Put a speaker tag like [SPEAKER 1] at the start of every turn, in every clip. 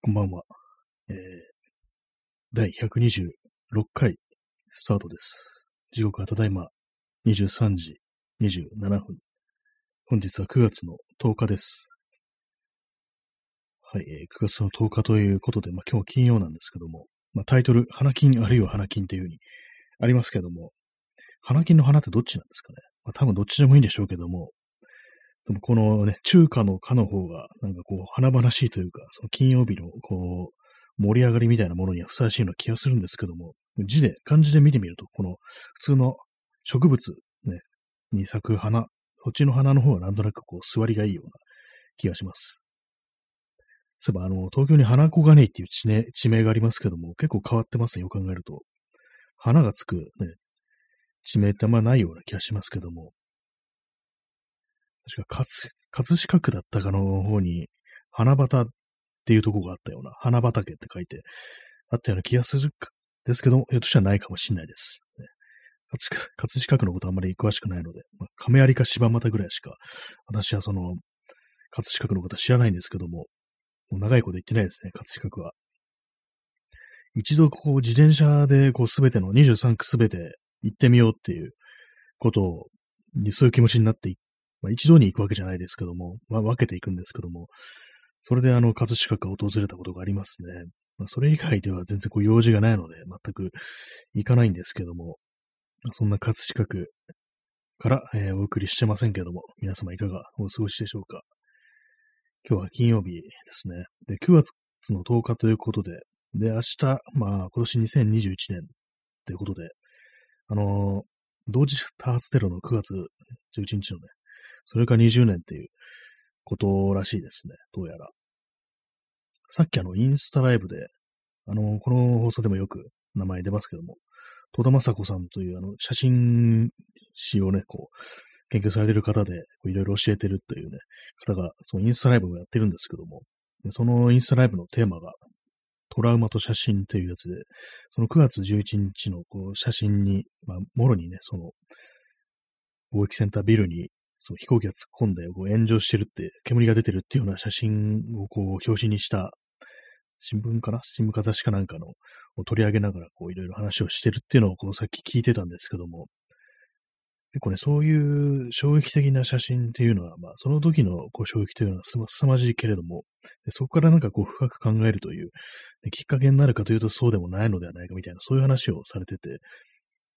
[SPEAKER 1] こんばんは。えー、第126回スタートです。時刻はただいま23時27分。本日は9月の10日です。はい、えー9月の10日ということで、まあ今日金曜なんですけども、まあタイトル、花金あるいは花金っていうふうにありますけども、花金の花ってどっちなんですかね？まあ多分どっちでもいいんでしょうけど、もこのね、中華の華の方が、なんかこう、華々しいというか、その金曜日の、こう、盛り上がりみたいなものにはふさわしいような気がするんですけども、字で、漢字で見てみると、この、普通の植物、ね、に咲く花、そっちの花の方がなんとなくこう、座りがいいような気がします。そういえば、あの、東京に花小金井っていう地,、ね、地名がありますけども、結構変わってますね、よく考えると。花がつくね、地名ってあんまないような気がしますけども、確か、葛葛飾区だったかの方に、花畑っていうとこがあったような、花畑って書いてあったような気がするかですけど、ひょっとしたらないかもしれないです。ね葛飾葛飾区のことあんまり詳しくないので、まあ、亀有か柴又ぐらいしか、私はその、葛飾区のことは知らないんですけども、もう長いこと言ってないですね、葛飾区は。一度こう自転車でこうすべての23区すべて行ってみようっていうことを、にそういう気持ちになっていまあ、一度に行くわけじゃないですけども、まあ、分けていくんですけども、それであの、葛飾区を訪れたことがありますね。まあ、それ以外では全然こう用事がないので、全く行かないんですけども、そんな葛飾区から、えーお送りしてませんけども、皆様いかがお過ごしでしょうか。今日は金曜日ですね。で、9月の10日ということで、で、明日、まあ、今年2021年ということで、あのー同時多発テロの9月11日のね、それか20年っていうことらしいですね。どうやら。さっきあの、インスタライブで、あの、この放送でもよく名前出ますけども、戸田正子さんというあの、写真誌をね、こう、研究されてる方で、いろいろ教えてるというね、方が、そのインスタライブもやってるんですけども、そのインスタライブのテーマが、トラウマと写真というやつで、その9月11日のこう写真に、まあ、もろにね、その、貿易センタービルにそう飛行機が突っ込んでこう炎上してるって、煙が出てるっていうような写真をこう表紙にした新聞かな？新聞か雑誌かなんかのを取り上げながらこういろいろ話をしてるっていうのをこのさっき聞いてたんですけども、結構ね、そういう衝撃的な写真っていうのは、まあ、その時のこう衝撃というのはす凄まじいけれども、でそこからなんかこう深く考えるという、できっかけになるかというとそうでもないのではないかみたいな、そういう話をされてて、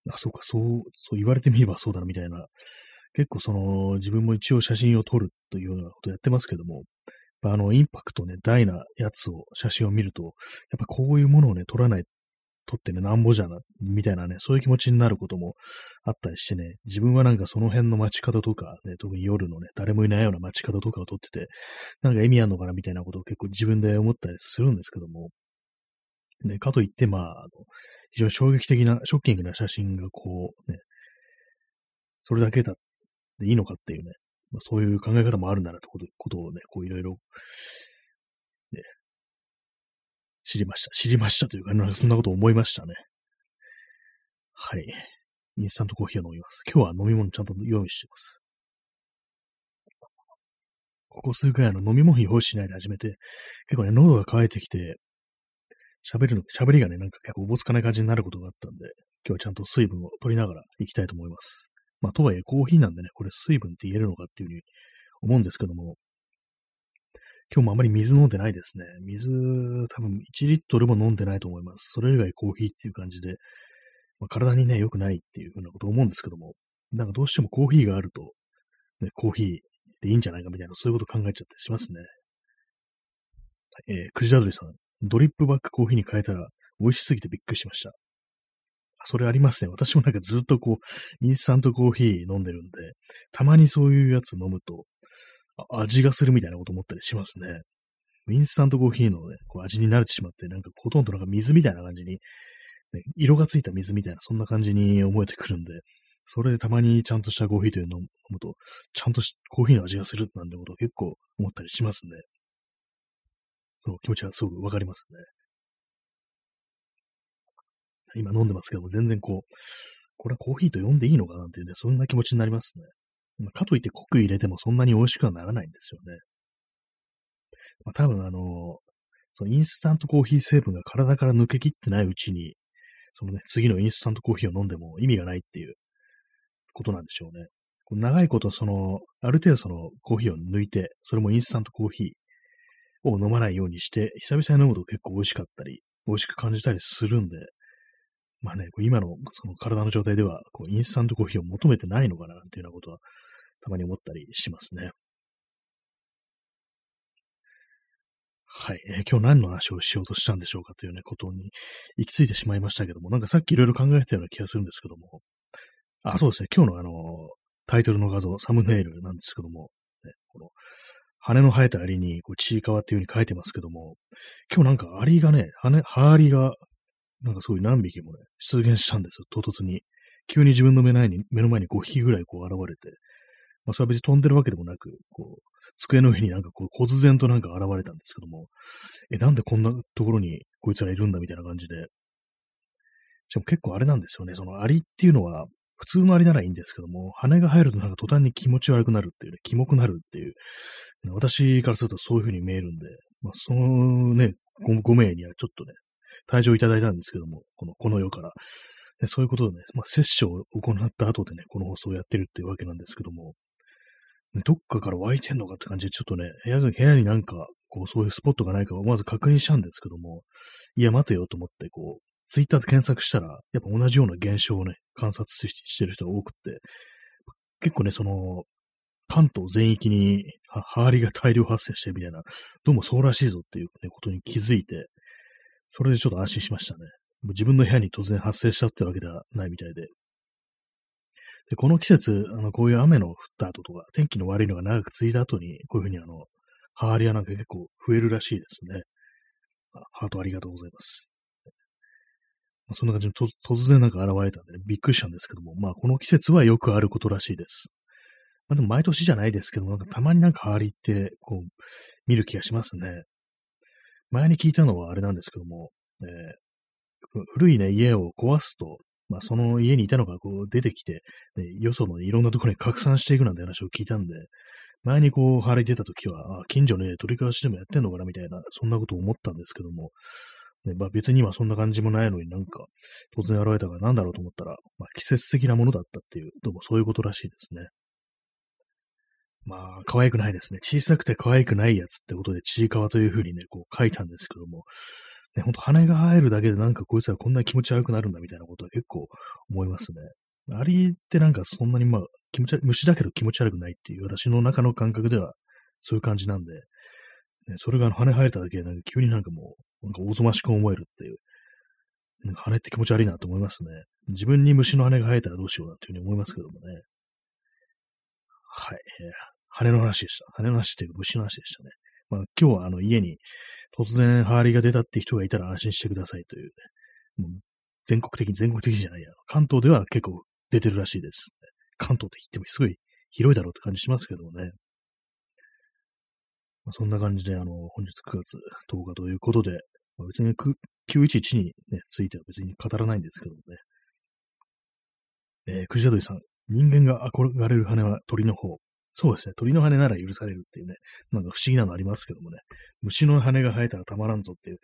[SPEAKER 1] あ、そうか、そう、そう言われてみればそうだなみたいな、結構その自分も一応写真を撮るというようなことをやってますけども、あのインパクトね、大なやつを、写真を見ると、やっぱこういうものをね、撮らない、撮ってね、なんぼじゃな、みたいなね、そういう気持ちになることもあったりしてね、自分はなんかその辺の街角とか、ね、特に夜のね、誰もいないような街角とかを撮ってて、なんか意味あんのかなみたいなことを結構自分で思ったりするんですけども、ね、かといって、まあ、あの非常に衝撃的な、ショッキングな写真がこう、ね、それだけだでいいのかっていうね、まあ、そういう考え方もあるんだなってことことをね、こういろいろ、ね、知りました。知りましたというか、なんかそんなこと思いましたね。はい。インスタントコーヒーを飲みます。今日は飲み物ちゃんと用意してます。ここ数回あの飲み物用意しないで始めて、結構ね、喉が渇いてきて、喋るの、喋りがね、なんか結構おぼつかない感じになることがあったんで、今日はちゃんと水分を取りながら行きたいと思います。まあ、とはいえコーヒーなんでね、これ水分って言えるのかっていうふうに思うんですけども、今日もあまり水飲んでないですね。水、多分1リットルも飲んでないと思います。それ以外コーヒーっていう感じで、まあ、体にね、良くないっていうふうなこと思うんですけども、なんかどうしてもコーヒーがあると、ね、コーヒーでいいんじゃないかみたいな、そういうこと考えちゃってしますね。えー、くじだどりさん、ドリップバックコーヒーに変えたら美味しすぎてびっくりしました。それありますね。私もなんかずっとこう、インスタントコーヒー飲んでるんで、たまにそういうやつ飲むと、味がするみたいなこと思ったりしますね。インスタントコーヒーのね、こう味に慣れてしまって、なんかほとんどなんか水みたいな感じに、ね、色がついた水みたいな、そんな感じに思えてくるんで、それでたまにちゃんとしたコーヒーというのを飲むと、ちゃんとコーヒーの味がするなんてことを結構思ったりしますね。その気持ちはすごくわかりますね。今飲んでますけども、全然こう、これはコーヒーと呼んでいいのかなっていうね、そんな気持ちになりますね。まかといって濃く入れてもそんなに美味しくはならないんですよね。まあ、多分あの、そのインスタントコーヒー成分が体から抜けきってないうちに、そのね、次のインスタントコーヒーを飲んでも意味がないっていうことなんでしょうね。こ長いことその、ある程度そのコーヒーを抜いて、それもインスタントコーヒーを飲まないようにして、久々に飲むと結構美味しかったり、美味しく感じたりするんで、まあね、今のその体の状態では、インスタントコーヒーを求めてないのかな、なんていうようなことは、たまに思ったりしますね。はい、えー、今日何の話をしようとしたんでしょうかというね、ことに行き着いてしまいましたけども、なんかさっきいろいろ考えたような気がするんですけども、あ、そうですね、今日のあの、タイトルの画像、サムネイルなんですけども、ね、この、羽の生えたアリに、こう、ちいかわっていう風に書いてますけども、今日なんかアリがね、羽、羽アリが、なんかすごい何匹もね、出現したんですよ、唐突に。急に自分の目の前に、目の前に5匹ぐらいこう現れて、まあ、それは別に飛んでるわけでもなく、こう、机の上になんかこう、忽然となんか現れたんですけども、え、なんでこんなところにこいつらいるんだみたいな感じで。しかも結構あれなんですよね、そのアリっていうのは、普通のアリならいいんですけども、羽が生えるとなんか途端に気持ち悪くなるっていうね、キモくなるっていう、私からするとそういう風に見えるんで、まあ、そのねご、5名にはちょっとね、退場いただいたんですけども、この、この世から。でそういうことでね、まあ、接種を行った後でね、この放送をやってるっていうわけなんですけども、どっかから湧いてんのかって感じで、ちょっとね、部屋、部屋になんか、こう、そういうスポットがないかをまず確認したんですけども、いや、待てよと思って、こう、ツイッターで検索したら、やっぱ同じような現象をね、観察してる人が多くて、結構ね、その、関東全域に、ハーリが大量発生してるみたいな、どうもそうらしいぞっていう、ね、ことに気づいて、それでちょっと安心しましたね。もう自分の部屋に突然発生したってわけではないみたいで。で、この季節、あの、こういう雨の降った後とか、天気の悪いのが長く続いた後に、こういうふうにあの、ハーリアなんか結構増えるらしいですね。ハートありがとうございます。そんな感じで突然なんか現れたんで、ね、びっくりしたんですけども、まあこの季節はよくあることらしいです。まあでも毎年じゃないですけども、なんかたまになんかハーリって、こう、見る気がしますね。前に聞いたのはあれなんですけども、えー、古いね、家を壊すと、まあその家にいたのがこう出てきて、ね、よそのいろんなところに拡散していくなんて話を聞いたんで、前にこう、ハーリ出た時は、あ、近所の家取り返しでもやってんのかなみたいな、そんなことを思ったんですけども、ね、まあ別にはそんな感じもないのになんか突然現れたからなんだろうと思ったら、まあ季節的なものだったっていう、どうもそういうことらしいですね。まあ可愛くないですね。小さくて可愛くないやつってことでちいかわというふうにね、こう書いたんですけども、ね、ほんと羽が生えるだけでなんかこいつらこんな気持ち悪くなるんだみたいなことは結構思いますね。アリってなんかそんなにまあ気持ち悪い、虫だけど気持ち悪くないっていう私の中の感覚ではそういう感じなんで、ね、それがあの羽生えただけでなんか急になんかもうなんかおぞましく思えるっていう。なんか羽って気持ち悪いなと思いますね。自分に虫の羽が生えたらどうしようなっていうふうに思いますけどもね。はい。えー、羽の話でした。羽の話っていう虫の話でしたね。まあ今日はあの家に突然ハーリが出たって人がいたら安心してくださいという、ね、もう全国的に、全国的じゃないや。関東では結構出てるらしいです。関東って言ってもすごい広いだろうって感じしますけどもね。まあ、そんな感じで、あの、本日9月10日ということで、まあ、別に911に、ね、ついては別に語らないんですけどもね。えー、クジラドリさん、人間が憧れる羽は鳥の方。そうですね。鳥の羽なら許されるっていうね、なんか不思議なのありますけどもね。虫の羽が生えたらたまらんぞっていう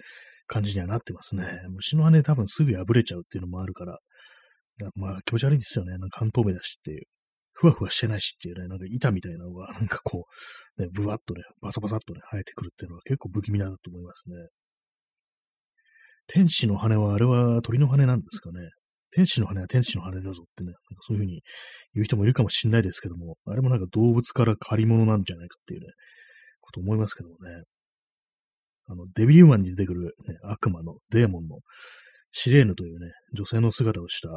[SPEAKER 1] 感じにはなってますね。虫の羽多分すぐ破れちゃうっていうのもあるから、まあ気持ち悪いんですよね。なんか半透明だしっていう。ふわふわしてないしっていうね、なんか板みたいなのが、なんかこう、ね、ぶわっとね、バサバサっとね、生えてくるっていうのは結構不気味だと思いますね。天使の羽は、あれは鳥の羽なんですかね。天使の羽は天使の羽だぞってね、なんかそういうふうに言う人もいるかもしれないですけども、あれもなんか動物から借り物なんじゃないかっていうね、こと思いますけどもね。あの、デビューマンに出てくる、ね、悪魔のデーモンのシレーヌというね、女性の姿をした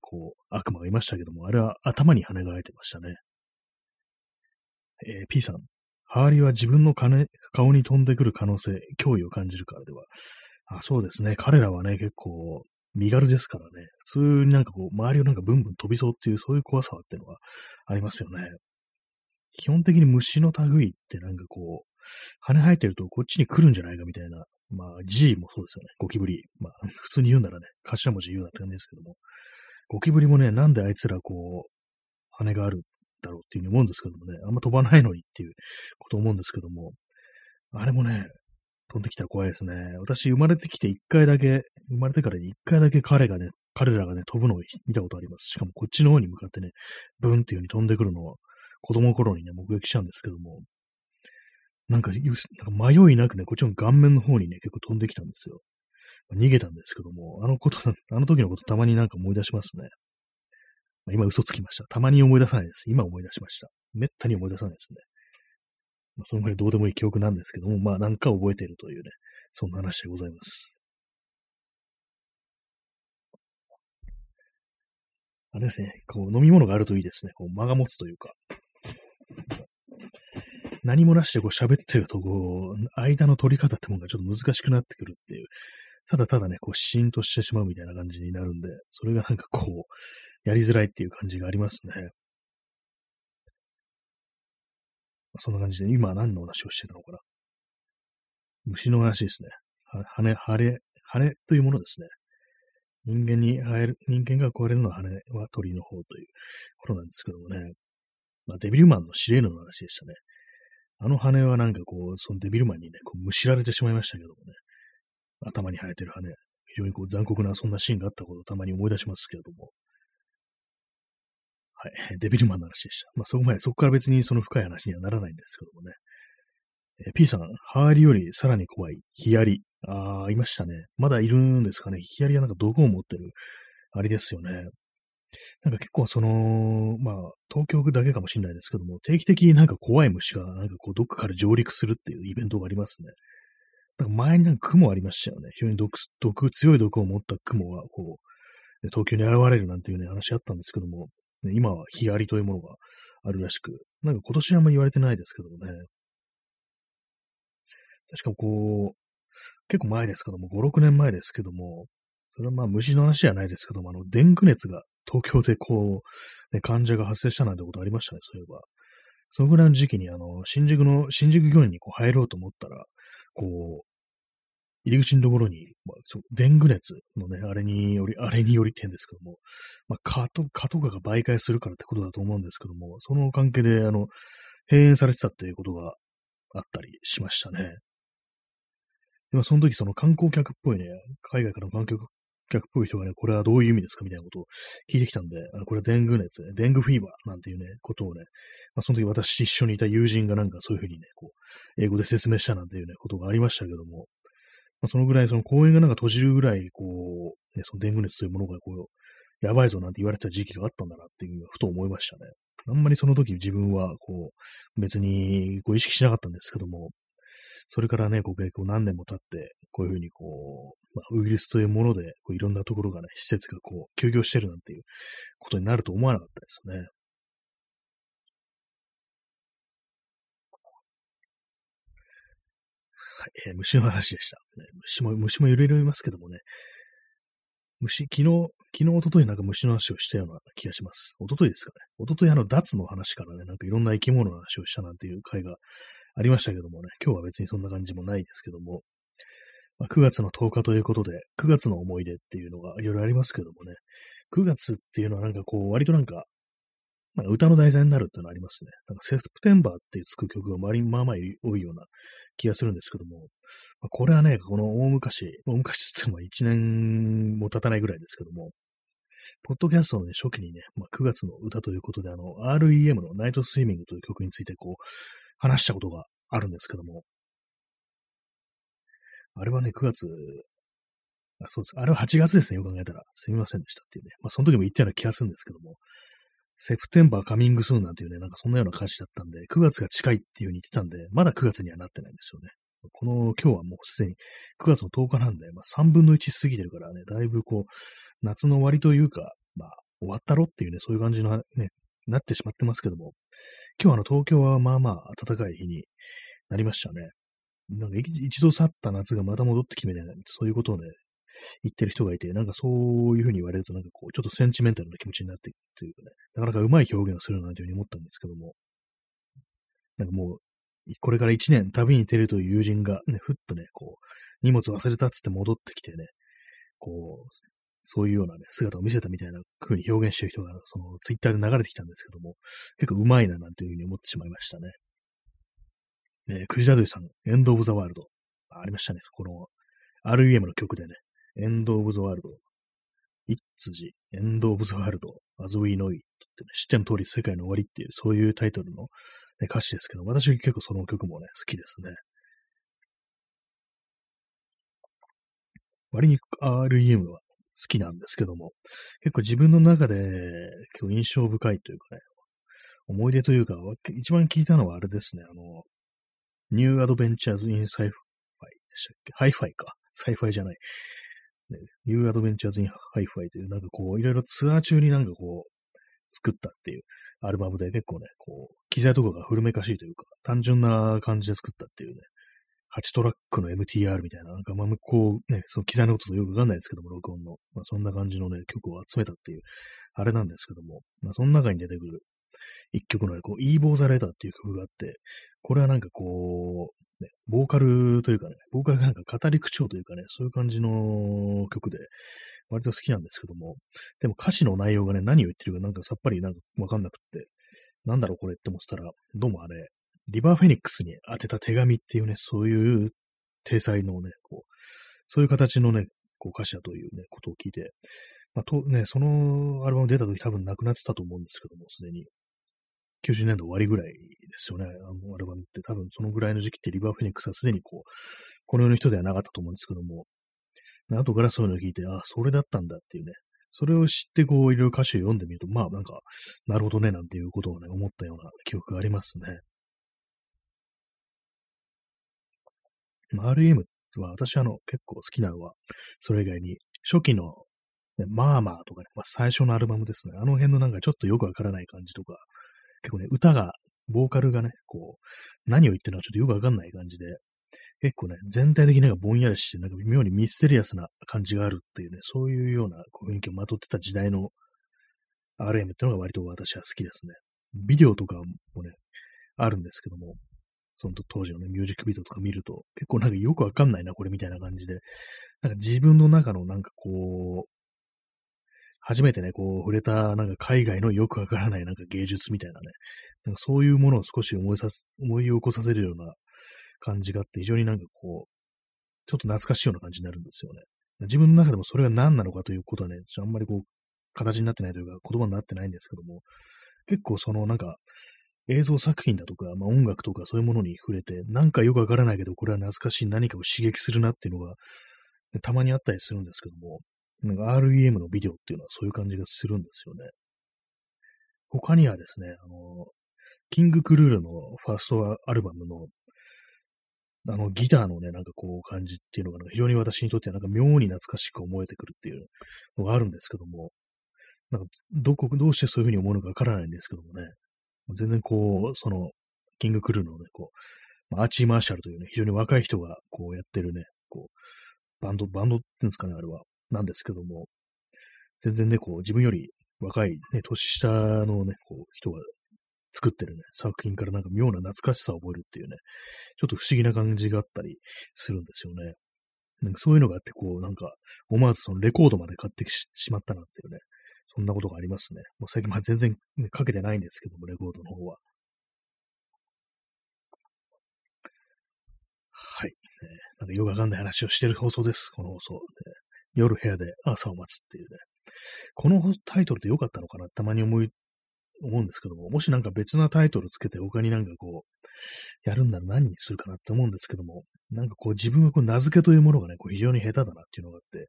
[SPEAKER 1] こう、悪魔がいましたけども、あれは頭に羽が生えてましたね。えー、P さん、ハーリーは自分の金顔に飛んでくる可能性、脅威を感じるからでは。あ、そうですね。彼らはね、結構、身軽ですからね。普通になんかこう、周りをなんかブンブン飛びそうっていう、そういう怖さっていうのはありますよね。基本的に虫の類ってなんかこう、羽生えてるとこっちに来るんじゃないかみたいな。まあ、G もそうですよね。ゴキブリ。まあ、普通に言うならね、頭文字言うなって感じですけども。ゴキブリもね、なんであいつらこう、羽があるだろうっていうふうに思うんですけどもね、あんま飛ばないのにっていうこと思うんですけども、あれもね、飛んできたら怖いですね。私、生まれてきて一回だけ、生まれてからに一回だけ彼がね、彼らがね、飛ぶのを見たことあります。しかもこっちの方に向かってね、ブンっていう風に飛んでくるのは、子供の頃にね、目撃したんですけども、なんか、なんか迷いなくね、こっちの顔面の方にね、結構飛んできたんですよ。逃げたんですけども、あのこと、あの時のことたまになんか思い出しますね。ま、今嘘つきました。たまに思い出さないです。今思い出しました。めったに思い出さないですね。まあ、そのぐらいどうでもいい記憶なんですけども、まあなんか覚えているというね、そんな話でございます。あれですね、こう飲み物があるといいですね。こう間が持つというか。何もなしでこう喋ってると、こう、間の取り方ってものがちょっと難しくなってくるっていう、ただただね、こう、シーンとしてしまうみたいな感じになるんで、それがなんかこう、やりづらいっていう感じがありますね。そんな感じで、今何の話をしてたのかな。虫の話ですね。羽、羽、羽というものですね。人間に生える、人間が壊れるのは羽は鳥の方ということなんですけどもね。まあ、デビルマンのシレーヌの話でしたね。あの羽はなんかこう、そのデビルマンにね、こう、むしられてしまいましたけどもね。頭に生えてる羽。非常にこう残酷なそんなシーンがあったことをたまに思い出しますけれども。はい。デビルマンの話でした。まあそこまで、そこから別にその深い話にはならないんですけどもね。えー、P さん、ハーリよりさらに怖い、ヒアリ。ああ、いましたね。まだいるんですかね。ヒアリはなんか毒を持ってる、あれですよね。なんか結構その、まあ、東京だけかもしれないですけども、定期的になんか怖い虫が、なんかこう、どっかから上陸するっていうイベントがありますね。なんか前になんか雲ありましたよね。非常に毒、毒、強い毒を持った雲が、こう、東京に現れるなんていうね、話あったんですけども、ね、今はヒアリというものがあるらしく、なんか今年はあんま言われてないですけどもね。確かこう、結構前ですけども、5、6年前ですけども、それはまあ虫の話じゃないですけども、あの、デング熱が東京でこう、ね、患者が発生したなんてことありましたね、そういえば。そのぐらいの時期に、あの、新宿の、新宿御苑にこう入ろうと思ったら、こう、入り口のところに、まあ、そデング熱のね、あれにより、あれによりってんですけども、まあ、蚊と、蚊とかが媒介するからってことだと思うんですけども、その関係で、あの、閉園されてたっていうことがあったりしましたね。でもその時その観光客っぽいね、海外からの観光客っぽい人がね、これはどういう意味ですかみたいなことを聞いてきたんで、あこれはデング熱、デングフィーバーなんていうね、ことをね、まあ、その時私一緒にいた友人がなんかそういうふうにね、こう、英語で説明したなんていうね、ことがありましたけども、まあ、そのぐらいその公園がなんか閉じるぐらい、こう、ね、そのデング熱というものがこう、やばいぞなんて言われてた時期があったんだなっていうふうにふと思いましたね。あんまりその時自分は、こう、別にこう意識しなかったんですけども、それからね、こう結構何年も経って、こういうふうにこう、まあ、ウイルスというもので、こういろんなところがね、施設がこう、休業してるなんていうことになると思わなかったですね。はい、えー、虫の話でした。ね、虫も、虫もいろいろいますけどもね、虫、昨日、昨日、一昨日なんか虫の話をしたような気がします。一昨日ですかね。一昨日あの、脱の話からね、なんかいろんな生き物の話をしたなんていう回がありましたけどもね、今日は別にそんな感じもないですけども、まあ、9月の10日ということで、9月の思い出っていうのがいろいろありますけどもね、9月っていうのはなんかこう、割となんか、まあ、歌の題材になるっていうのはありますね。なんかセプテンバーってつく曲が周りにまあまあ多いような気がするんですけども、まあ、これはね、この大昔、大昔って言っても1年も経たないぐらいですけども、ポッドキャストの、ね、初期にね、まあ、9月の歌ということで、あの、REM のナイトスイミングという曲についてこう、話したことがあるんですけども、あれはね、9月、あそうです。あれは8月ですね、よく考えたら。すみませんでしたっていうね。まあ、その時も言ったような気がするんですけども、セプテンバーカミングスーンなんていうね、なんかそんなような歌詞だったんで、9月が近いっていう風に言ってたんで、まだ9月にはなってないんですよね。この今日はもうすでに9月の10日なんで、まあ、3分の1過ぎてるからね、だいぶこう、夏の終わりというか、まあ、終わったろっていうね、そういう感じのね、なってしまってますけども、今日あの東京はまあまあ暖かい日になりましたね。なんか一度去った夏がまた戻ってきてみたいな、そういうことをね、言ってる人がいて、なんかそういうふうに言われると、なんかこう、ちょっとセンチメンタルな気持ちになっていくというかね、なかなかうまい表現をするなというふうに思ったんですけども、なんかもう、これから一年旅に出るという友人がね、ふっとね、こう、荷物忘れたっつって戻ってきてね、こう、そういうようなね、姿を見せたみたいな風に表現してる人が、そのツイッターで流れてきたんですけども、結構うまいななんていうふうに思ってしまいましたね。え、クジラドゥさん、エンド・オブ・ザ・ワールド。ありましたね。この REM の曲でね、エンド・オブ・ザ・ワールド、一辻、エンド・オブ・ザ・ワールド、as we know it ってね、知っての通り世界の終わりっていう、そういうタイトルの、ね、歌詞ですけど、私結構その曲もね、好きですね。割に REM は好きなんですけども、結構自分の中で結構印象深いというかね、思い出というか、一番聞いたのはあれですね、あの、New Adventures in Sci-Fi でしたっけ？ハイファイか。サイファイじゃない。ね、New Adventures in Hi-Fi という、なんかこう、いろいろツアー中になんかこう、作ったっていうアルバムで結構ね、こう、機材とかが古めかしいというか、単純な感じで作ったっていうね、8トラックの MTR みたいな、なんかまあ向こうね、その機材のこととよくわかんないですけども、録音の。まあそんな感じのね、曲を集めたっていう、あれなんですけども、まあその中に出てくる一曲のね、こう、イーボーザレーターっていう曲があって、これはなんかこう、ね、ボーカルというかね、ボーカルがなんか語り口調というかね、そういう感じの曲で、割と好きなんですけども、でも歌詞の内容がね、何を言ってるかなんかさっぱりなんかわかんなくって、なんだろうこれって思ってたら、どうもあれ、リバーフェニックスに当てた手紙っていうね、そういう体裁のね、こう、そういう形のね、こう歌詞だというね、ことを聞いて、まあ、とね、そのアルバム出た時多分亡くなってたと思うんですけども、すでに。90年代終わりぐらいですよね。あのアルバムって多分そのぐらいの時期ってリバーフェニックスはすでにこう、この世の人ではなかったと思うんですけども、後からそういうのを聞いて、あ、それだったんだっていうね、それを知ってこう、いろいろ歌詞を読んでみると、まあなんか、なるほどね、なんていうことをね、思ったような記憶がありますね。RM は私あの結構好きなのは、それ以外に初期の、ね、マーマーとかね、まあ、最初のアルバムですね。あの辺のなんかちょっとよくわからない感じとか、結構ね、歌が、ボーカルがね、こう、何を言ってるのかちょっとよくわかんない感じで、結構ね、全体的になんかぼんやりして、なんか妙にミステリアスな感じがあるっていうね、そういうような雰囲気をまとってた時代の RM ってのが割と私は好きですね。ビデオとかもね、あるんですけども、その当時のね、ミュージックビデオとか見ると、結構なんかよくわかんないな、これみたいな感じで、なんか自分の中のなんかこう、初めてね、こう、触れた、なんか海外のよくわからないなんか芸術みたいなね、なんかそういうものを少し思いさす、思い起こさせるような感じがあって、非常になんかこう、ちょっと懐かしいような感じになるんですよね。自分の中でもそれが何なのかということはね、あんまりこう、形になってないというか、言葉になってないんですけども、結構そのなんか、映像作品だとか、まあ、音楽とかそういうものに触れて、なんかよくわからないけど、これは懐かしい何かを刺激するなっていうのが、たまにあったりするんですけども、なんか REM のビデオっていうのはそういう感じがするんですよね。他にはですね、あの、キングクルールのファーストアルバムの、あの、ギターのね、なんかこう感じっていうのが、非常に私にとってはなんか妙に懐かしく思えてくるっていうのがあるんですけども、なんか、どこ、どうしてそういうふうに思うのかわからないんですけどもね、全然こう、その、キングクルールのね、こう、アーチー・マーシャルというね、非常に若い人がこうやってるね、こう、バンド、バンドっていうんですかね、あれは、なんですけども、全然ね、こう、自分より若い、ね、年下のね、こう、人が作ってるね、作品からなんか妙な懐かしさを覚えるっていうね、ちょっと不思議な感じがあったりするんですよね。なんかそういうのがあって、こう、なんか、思わずそのレコードまで買ってしまったなっていうね、そんなことがありますね。もう最近、まあ全然、ね、かけてないんですけども、レコードの方は。はい。ね、なんかよくわかんない話をしてる放送です。この放送。ね、夜部屋で朝を待つっていうね。このタイトルで良かったのかな？たまに思い、思うんですけども、もしなんか別なタイトルつけて他になんかこう、やるんなら何にするかなって思うんですけども、なんかこう自分がこう名付けというものがね、こう非常に下手だなっていうのがあって、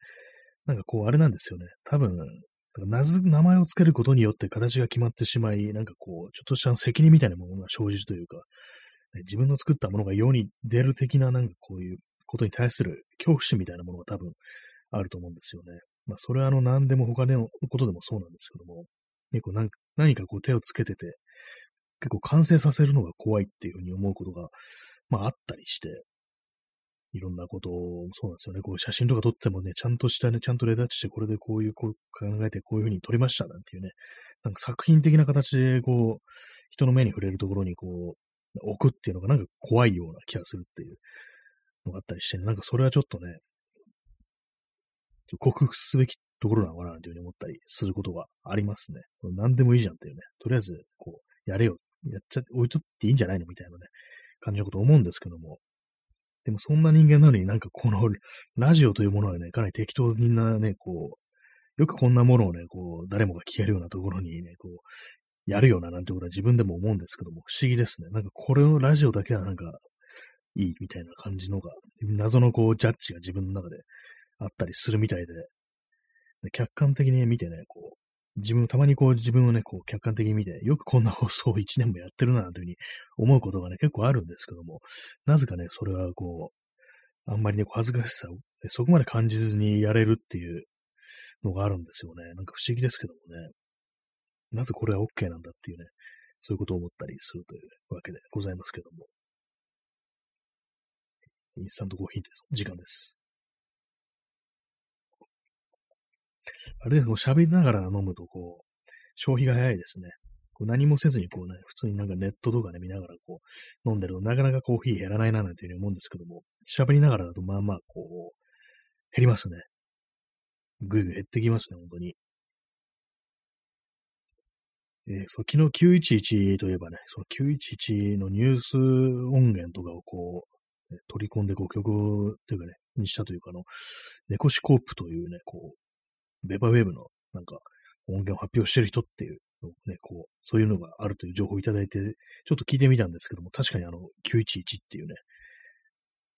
[SPEAKER 1] なんかこうあれなんですよね。多分、名名前を付けることによって形が決まってしまい、なんかこう、ちょっとした責任みたいなものが生じるというか、自分の作ったものが世に出る的ななんかこういうことに対する恐怖心みたいなものが多分あると思うんですよね。まあ、それはあの、何でも他のことでもそうなんですけども、結構何何かこう手をつけてて、結構完成させるのが怖いっていうふうに思うことが、まああったりして、いろんなことを、そうなんですよね。こう写真とか撮ってもね、ちゃんとしたね、ちゃんとレタッチして、これでこういうこう考えてこういうふうに撮りましたなんていうね、なんか作品的な形でこう、人の目に触れるところにこう、置くっていうのがなんか怖いような気がするっていうのがあったりしてね、なんかそれはちょっとね、克服すべきところなのかなというふうに思ったりすることがありますね。何でもいいじゃんっていうね。とりあえず、こう、やれよ。やっちゃ、置いとっていいんじゃないのみたいなね、感じのこと思うんですけども。でもそんな人間なのになんかこのラジオというものはね、かなり適当になね、こう、よくこんなものをね、こう、誰もが聞けるようなところにね、こう、やるよななんてことは自分でも思うんですけども、不思議ですね。なんかこれのラジオだけはなんかいいみたいな感じのが、謎のこう、ジャッジが自分の中であったりするみたいで、客観的に見てね、こう、自分、たまにこう自分をね、こう客観的に見て、よくこんな放送を1年もやってるな、というふうに思うことがね、結構あるんですけども、なぜかね、それはこう、あんまりね、恥ずかしさを、ね、そこまで感じずにやれるっていうのがあるんですよね。なんか不思議ですけどもね。なぜこれは OK なんだっていうね、そういうことを思ったりするというわけでございますけども。インスタントコーヒーです。時間です。あれです、喋りながら飲むと、こう、消費が早いですね。こう何もせずに、こうね、普通になんかネットとかね、見ながらこう、飲んでると、なかなかコーヒー減らないな、なんていうふうに思うんですけども、喋りながらだと、まあまあ、こう、減りますね。ぐいぐい減ってきますね、本当に。えー、そう昨日911といえばね、その911のニュース音源とかをこう、取り込んでこう曲というかね、にしたというかあの、ネコシコープというね、こう、ベバウェーブのなんか音源を発表してる人っていうのね、こう、そういうのがあるという情報をいただいて、ちょっと聞いてみたんですけども、確かにあの、911っていうね、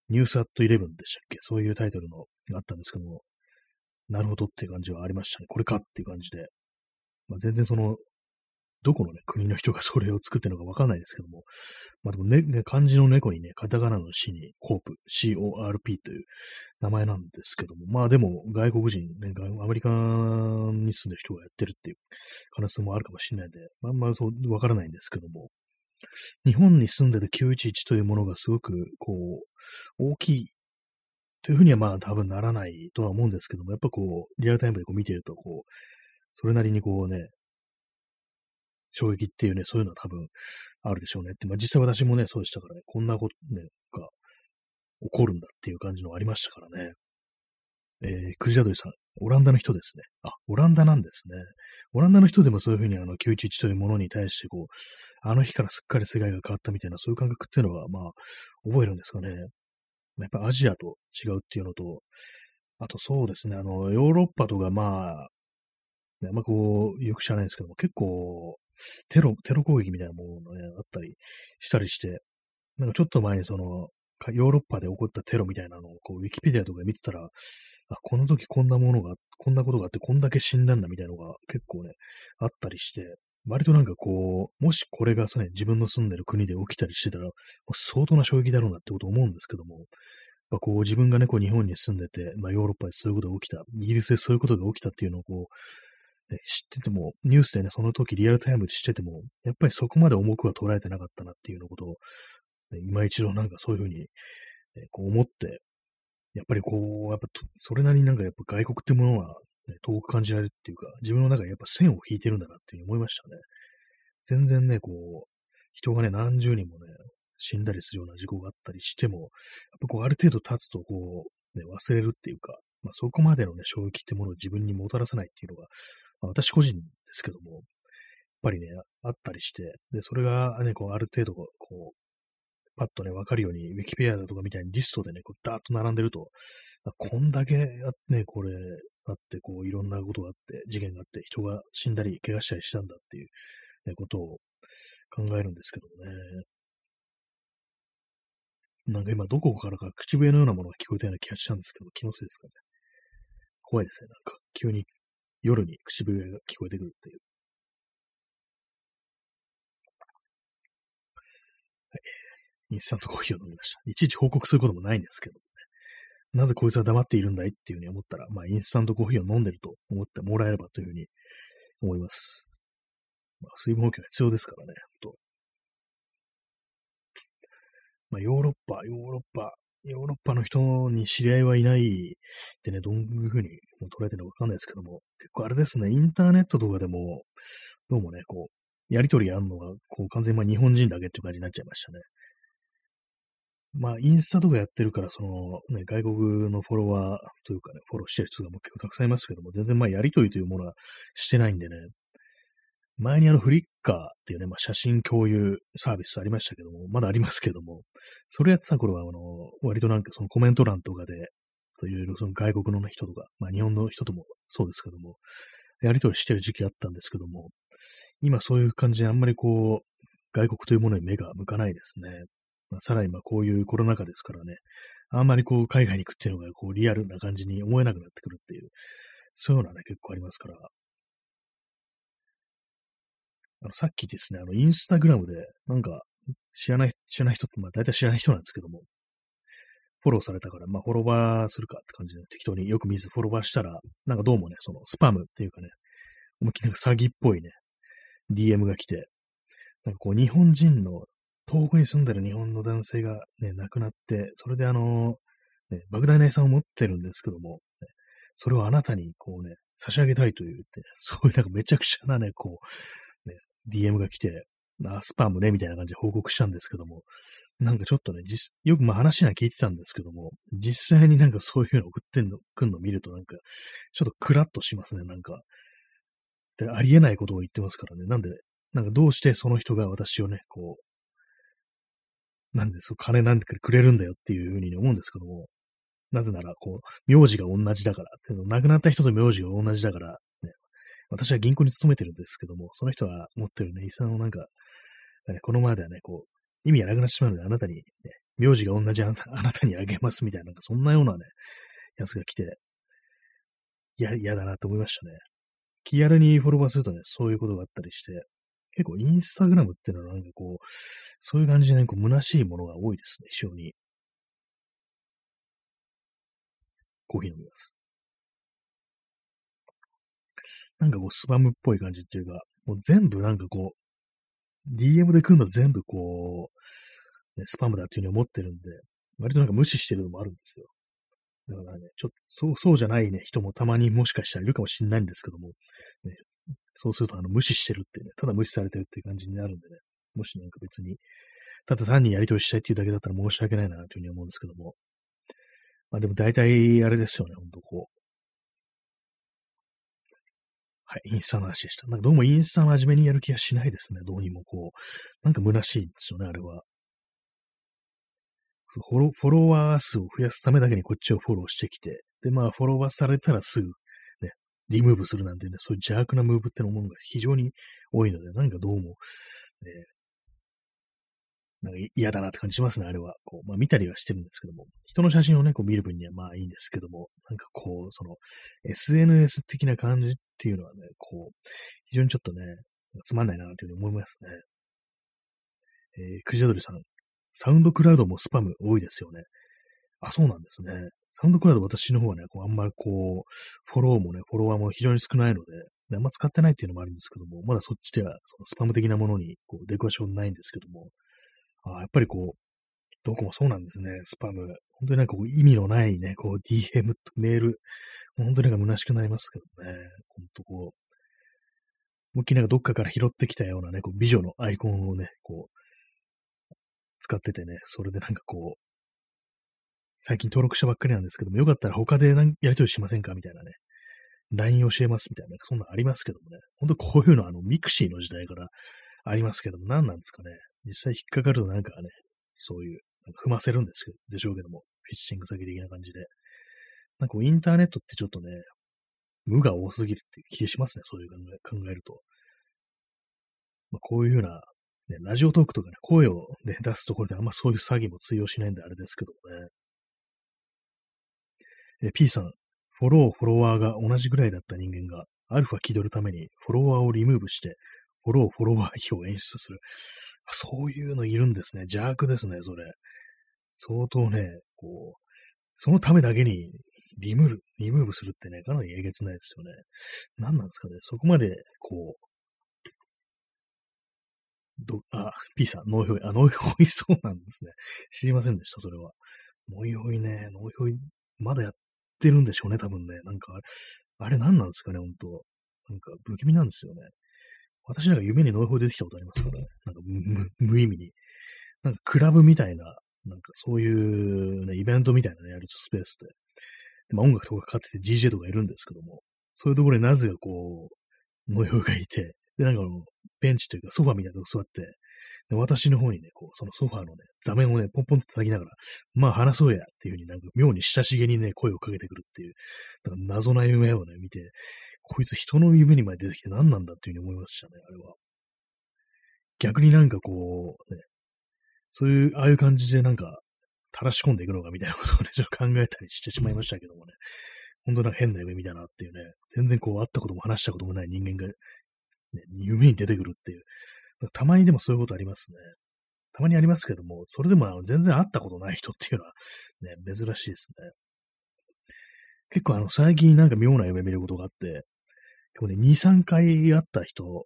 [SPEAKER 1] ニュースアットイレブンでしたっけ？そういうタイトルのがあったんですけども、なるほどっていう感じはありましたね。これかっていう感じで。まあ、全然その、どこのね、国の人がそれを作ってるのかわかんないですけども、まあでもね、ね漢字の猫にね、カタカナの死にコープ、CORP という名前なんですけども、まあでも外国人、ね、アメリカに住んでる人がやってるっていう可能性もあるかもしれないんで、まあまあそうわからないんですけども、日本に住んでて911というものがすごく、こう、大きいというふうにはまあ多分ならないとは思うんですけども、やっぱこう、リアルタイムでこう見てると、こう、それなりにこうね、衝撃っていうね、そういうのは多分あるでしょうねって、まあ実際私もね、そうでしたからね、こんなことね、が起こるんだっていう感じのありましたからね。えー、クジラドリさん、オランダの人ですね。あ、オランダなんですね。オランダの人でもそういうふうにあの911というものに対してこう、あの日からすっかり世界が変わったみたいなそういう感覚っていうのは、まあ、覚えるんですかね。やっぱアジアと違うっていうのと、あとそうですね、あの、ヨーロッパとかまあ、あんまこう、よく知らないんですけども、結構、テロ、テロ攻撃みたいなものがね、あったりしたりして、なんかちょっと前にその、ヨーロッパで起こったテロみたいなのを、こう、ウィキペディアとか見てたら、あ、この時こんなものが、こんなことがあって、こんだけ死んだんだみたいなのが結構ね、あったりして、割となんかこう、もしこれがね、自分の住んでる国で起きたりしてたら、相当な衝撃だろうなってこと思うんですけども、まあ、こう自分がね、こう日本に住んでて、まあヨーロッパでそういうことが起きた、イギリスでそういうことが起きたっていうのをこう、知ってても、ニュースでね、その時リアルタイムで知ってても、やっぱりそこまで重くは捉えてなかったなっていうのことを、ね、今一度なんかそういうふうに、ね、こう思って、やっぱりこう、やっぱそれなりになんかやっぱ外国ってものは、ね、遠く感じられるっていうか、自分の中でやっぱ線を引いてるんだなっていうふうに思いましたね。全然ね、こう、人がね、何十人もね、死んだりするような事故があったりしても、やっぱこう、ある程度経つと、こう、ね、忘れるっていうか、まあ、そこまでのね、衝撃ってものを自分にもたらさないっていうのが、私個人ですけども、やっぱりね、あったりして、で、それがね、こう、ある程度、こう、パッとね、わかるように、ウィキペアだとかみたいにリストでね、こう、ダーッと並んでると、こんだけね、これ、あって、こう、いろんなことがあって、事件があって、人が死んだり、怪我したりしたんだっていう、ね、ことを考えるんですけどもね。なんか今、どこからか口笛のようなものが聞こえたような気がしたんですけど、気のせいですかね。怖いですね、なんか。急に夜に口笛が聞こえてくるっていう。はい。インスタントコーヒーを飲みました。いちいち報告することもないんですけどね。なぜこいつは黙っているんだいっていうふうに思ったら、まあ、インスタントコーヒーを飲んでると思ってもらえればというふうに思います。まあ、水分補給が必要ですからね、本当まあ、ヨーロッパ、ヨーロッパ、ヨーロッパの人に知り合いはいないってね、どういうふうに捉えてるのかわかんないですけども、結構あれですね、インターネットとかでも、どうもね、こう、やりとりやるのが、こう、完全にまあ日本人だけっていう感じになっちゃいましたね。まあ、インスタとかやってるから、その、ね、外国のフォロワーというかね、フォローしてる人がもう結構たくさんいますけども、全然まあ、やりとりというものはしてないんでね、前にあのフリッカーっていうね、まあ、写真共有サービスありましたけども、まだありますけども、それやってた頃は、あの、割となんかそのコメント欄とかで、といろいろその外国の人とか、まあ日本の人ともそうですけども、やりとりしてる時期あったんですけども、今そういう感じであんまりこう、外国というものに目が向かないですね。まあ、さらにまこういうコロナ禍ですからね、あんまりこう海外に行くっていうのがこうリアルな感じに思えなくなってくるっていう、そういうのはね、結構ありますから、あの、さっきですね、あの、インスタグラムで、なんか、知らない、知らない人って、まあ、大体知らない人なんですけども、フォローされたから、まあ、フォロワーするかって感じで、適当によく見ずフォロワーしたら、なんかどうもね、その、スパムっていうかね、思いっきりなんか詐欺っぽいね、DM が来て、なんかこう、日本人の、遠くに住んでる日本の男性がね、亡くなって、それであの、ね、莫大な遺産を持ってるんですけども、ね、それをあなたにこうね、差し上げたいと言って、そういうなんかめちゃくちゃなね、こう、DM が来て、あ、スパムね、みたいな感じで報告したんですけども、なんかちょっとね、実、よくまあ話は聞いてたんですけども、実際になんかそういうの送ってんの、来んの見るとなんか、ちょっとクラッとしますね、なんか。で、ありえないことを言ってますからね。なんで、なんかどうしてその人が私をね、こう、なんでそう、金なんでくれるんだよっていうふうに思うんですけども、なぜなら、こう、名字が同じだから、亡くなった人と名字が同じだから、私は銀行に勤めてるんですけども、その人は持ってるね、遺産をなんか、ね、このままではね、こう、意味がなくなってしまうので、あなたに、ね、名字が同じあなたにあげますみたいな、なんかそんなようなね、やつが来て、いや、嫌だなと思いましたね。気軽にフォロワーするとね、そういうことがあったりして、結構インスタグラムっていうのはなんかこう、そういう感じでね、こう虚しいものが多いですね、非常に。コーヒー飲みます。なんかこう、スパムっぽい感じっていうか、もう全部なんかこう、DM で来るの全部こう、ね、スパムだっていうふうに思ってるんで、割となんか無視してるのもあるんですよ。だからね、ちょっと、そう、そうじゃないね、人もたまにもしかしたらいるかもしれないんですけども、ね、そうするとあの、無視してるってね、ただ無視されてるっていう感じになるんでね、もしなんか別に、ただ単にやり取りしたいっていうだけだったら申し訳ないなというふうに思うんですけども、まあでも大体あれですよね、ほんとこう、はい、インスタの話でした。なんかどうもインスタの真面目にやる気がしないですね。どうにもこう。なんか虚しいんですよね、あれは。フォロフォロワー数を増やすためだけにこっちをフォローしてきて、で、まあ、フォロワーされたらすぐ、ね、リムーブするなんてね、そういう邪悪なムーブってのものが非常に多いので、なんかどうも、ね、なんか嫌だなって感じしますね、あれは。こう、まあ見たりはしてるんですけども、人の写真をね、こう見る分にはまあいいんですけども、なんかこう、その、SNS 的な感じっていうのはね、こう、非常にちょっとね、つまんないなというふうに思いますね。えー、クジャドリさん、サウンドクラウドもスパム多いですよね。あ、そうなんですね。サウンドクラウド私の方はね、こうあんまりこう、フォローもね、フォロワーも非常に少ないので、あんま使ってないっていうのもあるんですけども、まだそっちではそのスパム的なものにこう出くわしはないんですけども、あやっぱりこう、どこもそうなんですね、スパム。本当になんかこう意味のないね、こう DM とメール、本当になんか虚しくなりますけどね、本当こう、思いっきりなんかどっかから拾ってきたようなね、こう美女のアイコンをね、こう、使っててね、それでなんかこう、最近登録したばっかりなんですけども、よかったら他でやりとりしませんか？みたいなね。LINE 教えますみたいな、そんなありますけどもね。ほんとこういうのはあの、 mixi の時代からありますけども、何なんですかね。実際引っかかるとなんかね、そういう、なんか踏ませるんですけどでしょうけども、フィッシング詐欺的な感じで。なんかインターネットってちょっとね、無が多すぎるって気がしますね、そういう考え考えると。まあ、こういうような、ね、ラジオトークとかね、声を、ね、出すところであんまそういう詐欺も通用しないんであれですけどもね。え、P さん、フォロー、フォロワーが同じぐらいだった人間が、アルファ気取るためにフォロワーをリムーブして、フォロー、フォロワー比を演出する。そういうのいるんですね。邪悪ですね、それ。相当ね、こう、そのためだけにリムーブ、リムーブするってね、かなりえげつないですよね。何なんですかね。そこまで、こう、ど、あ、P さん、ノイホイ、あ、ノイホイそうなんですね。知りませんでした、それは。ノイホイね、ノイホイ、まだやってるんでしょうね、多分ね。なんか、あれ何なんですかね、ほんと。なんか、不気味なんですよね。私なんか夢にノイホイ出てきたことありますからね？なんか無意味に。なんかクラブみたいな、なんかそういうね、イベントみたいなね、やるスペースで。でまあ、音楽とかかかってて DJ とかいるんですけども、そういうところになぜかこう、ノイホイがいて、で、なんかあの、ベンチというかソファーみたいなとこ座って、で、私の方にね、こう、そのソファーのね、座面をね、ポンポンと叩きながら、まあ話そうやっていう風になんか妙に親しげにね、声をかけてくるっていう、なんか謎な夢をね、見て、こいつ人の夢にまで出てきて何なんだっていう風に思いましたね、あれは。逆になんかこう、ね、そういう、ああいう感じでなんか、垂らし込んでいくのかみたいなことをね、ちょっと考えたりしてしまいましたけどもね。本当なんか変な夢見たなっていうね、全然こう会ったことも話したこともない人間が、ね、夢に出てくるっていう。たまにでもそういうことありますね。たまにありますけども、それでもあの全然会ったことない人っていうのはね、珍しいですね。結構あの最近なんか妙な夢見ることがあって、結構ね、2、3回会った人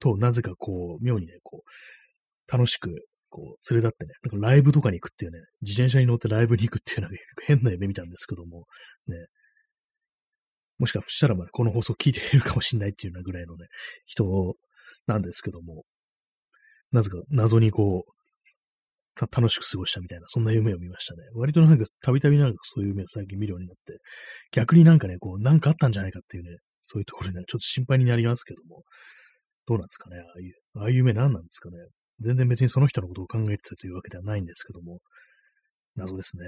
[SPEAKER 1] となぜかこう、妙にね、こう、楽しくこう、連れ立ってね、なんかライブとかに行くっていうね、自転車に乗ってライブに行くっていうのが変な夢見たんですけども、ね、もしかしたらまあこの放送聞いているかもしれないっていうようなぐらいのね、人なんですけども、なぜか謎にこう、た楽しく過ごしたみたいな、そんな夢を見ましたね。割となんか、たびたびなんかそういう夢を最近見るようになって、逆になんかね、こう、なんかあったんじゃないかっていうね、そういうところで、ね、ちょっと心配になりますけども、どうなんですかね、ああいう、ああいう夢何なんですかね。全然別にその人のことを考えてたというわけではないんですけども、謎ですね。